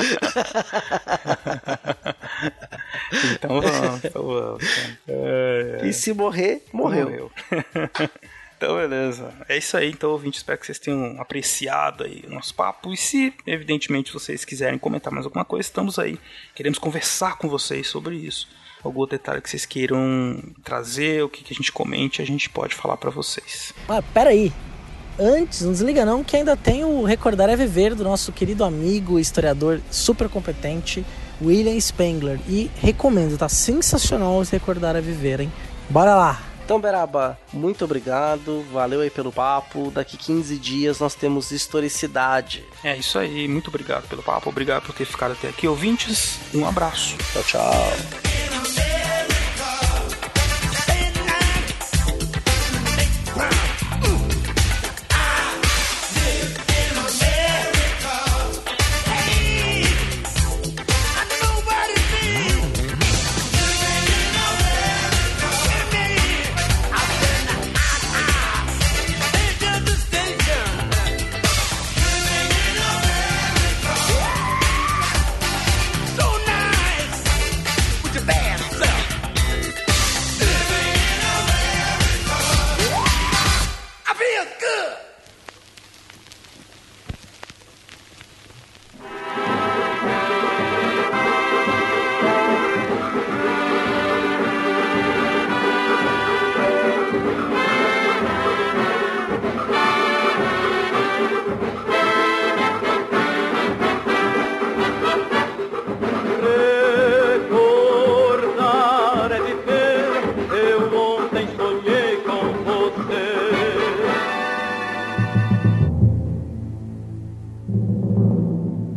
Então [LAUGHS] vamos, vamos. É, é. E se morrer, morreu. Morreu. [LAUGHS] Então, beleza. É isso aí, então, ouvinte. Espero que vocês tenham apreciado aí o nosso papo. E se, evidentemente, vocês quiserem comentar mais alguma coisa, estamos aí. Queremos conversar com vocês sobre isso. Algum detalhe que vocês queiram trazer, o que, que a gente comente, a gente pode falar para vocês. Ah, peraí. Antes, não desliga não, que ainda tem o Recordar é Viver do nosso querido amigo, historiador super competente, William Spengler. E recomendo, tá sensacional esse Recordar é Viver, hein? Bora lá! Então, Beraba, muito obrigado. Valeu aí pelo papo. Daqui 15 dias nós temos historicidade. É isso aí, muito obrigado pelo papo, obrigado por ter ficado até aqui, ouvintes. Um abraço. Tchau, tchau.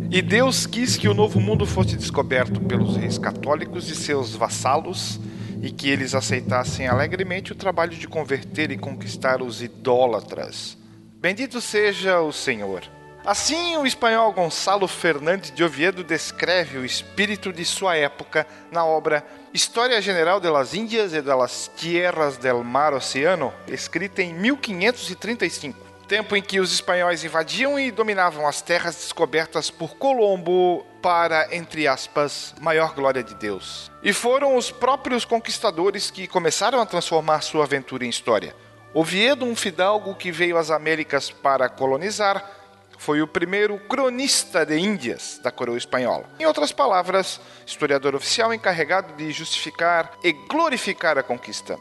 E Deus quis que o novo mundo fosse descoberto pelos reis católicos e seus vassalos e que eles aceitassem alegremente o trabalho de converter e conquistar os idólatras. Bendito seja o Senhor. Assim, o espanhol Gonçalo Fernandes de Oviedo descreve o espírito de sua época na obra História General de las Índias e de las Tierras del Mar Oceano, escrita em 1535 tempo em que os espanhóis invadiam e dominavam as terras descobertas por Colombo para, entre aspas, maior glória de Deus. E foram os próprios conquistadores que começaram a transformar sua aventura em história. Oviedo, um fidalgo que veio às Américas para colonizar, foi o primeiro cronista de Índias da coroa espanhola. Em outras palavras, historiador oficial encarregado de justificar e glorificar a conquista.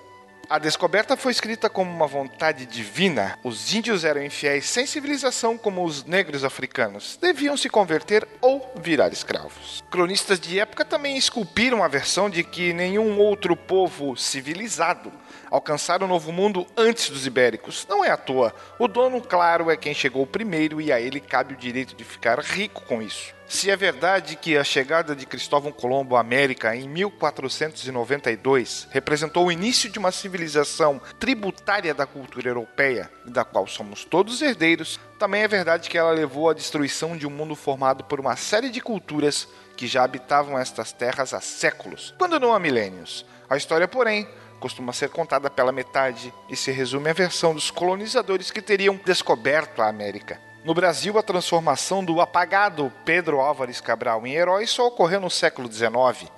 A descoberta foi escrita como uma vontade divina. Os índios eram infiéis sem civilização como os negros africanos. Deviam se converter ou virar escravos. Cronistas de época também esculpiram a versão de que nenhum outro povo civilizado alcançara o novo mundo antes dos ibéricos. Não é à toa. O dono, claro, é quem chegou primeiro e a ele cabe o direito de ficar rico com isso. Se é verdade que a chegada de Cristóvão Colombo à América em 1492 representou o início de uma civilização tributária da cultura europeia, da qual somos todos herdeiros, também é verdade que ela levou à destruição de um mundo formado por uma série de culturas que já habitavam estas terras há séculos, quando não há milênios. A história, porém, costuma ser contada pela metade e se resume à versão dos colonizadores que teriam descoberto a América. No Brasil, a transformação do apagado Pedro Álvares Cabral em herói só ocorreu no século XIX.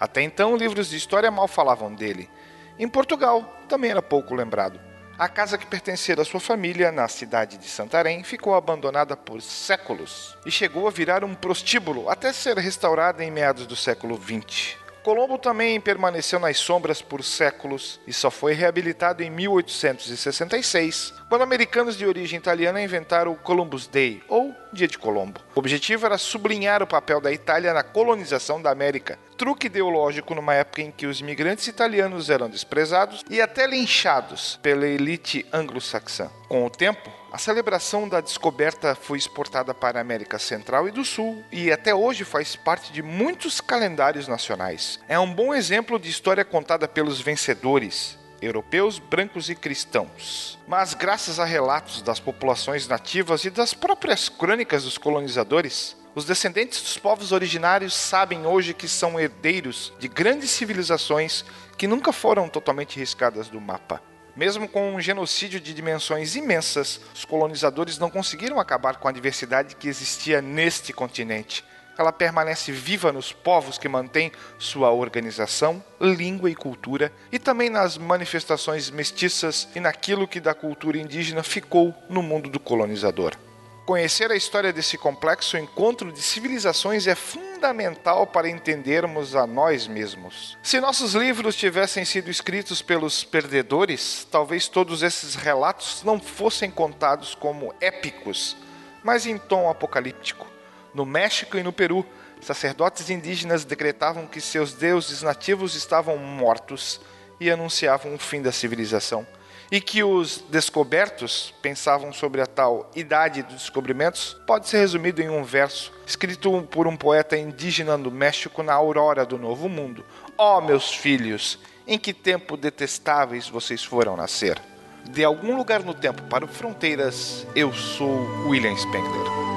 Até então, livros de história mal falavam dele. Em Portugal, também era pouco lembrado. A casa que pertencia à sua família, na cidade de Santarém, ficou abandonada por séculos e chegou a virar um prostíbulo até ser restaurada em meados do século XX. Colombo também permaneceu nas sombras por séculos e só foi reabilitado em 1866, quando americanos de origem italiana inventaram o Columbus Day, ou Dia de Colombo. O objetivo era sublinhar o papel da Itália na colonização da América, truque ideológico numa época em que os imigrantes italianos eram desprezados e até linchados pela elite anglo-saxã. Com o tempo, a celebração da descoberta foi exportada para a América Central e do Sul e até hoje faz parte de muitos calendários nacionais. É um bom exemplo de história contada pelos vencedores, europeus, brancos e cristãos. Mas, graças a relatos das populações nativas e das próprias crônicas dos colonizadores, os descendentes dos povos originários sabem hoje que são herdeiros de grandes civilizações que nunca foram totalmente riscadas do mapa. Mesmo com um genocídio de dimensões imensas, os colonizadores não conseguiram acabar com a diversidade que existia neste continente. Ela permanece viva nos povos que mantêm sua organização, língua e cultura, e também nas manifestações mestiças e naquilo que da cultura indígena ficou no mundo do colonizador. Conhecer a história desse complexo encontro de civilizações é fundamental para entendermos a nós mesmos. Se nossos livros tivessem sido escritos pelos perdedores, talvez todos esses relatos não fossem contados como épicos, mas em tom apocalíptico. No México e no Peru, sacerdotes indígenas decretavam que seus deuses nativos estavam mortos e anunciavam o fim da civilização. E que os descobertos pensavam sobre a tal idade dos descobrimentos pode ser resumido em um verso escrito por um poeta indígena do México na aurora do Novo Mundo. Ó oh, meus filhos, em que tempo detestáveis vocês foram nascer? De algum lugar no tempo para fronteiras, eu sou William Spengler.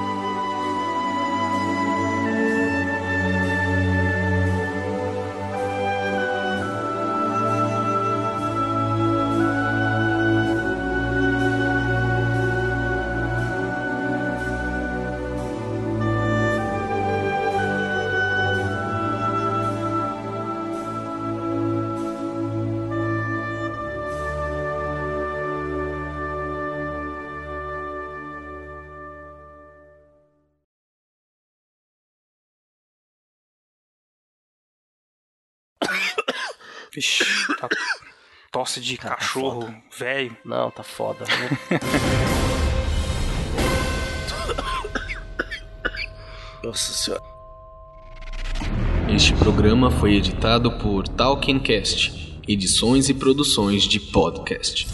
Vixe, tá tosse de [LAUGHS] Tá cachorro foda. velho. Não, tá foda. [LAUGHS] Nossa senhora. Este programa foi editado por Talkencast, edições e produções de podcast.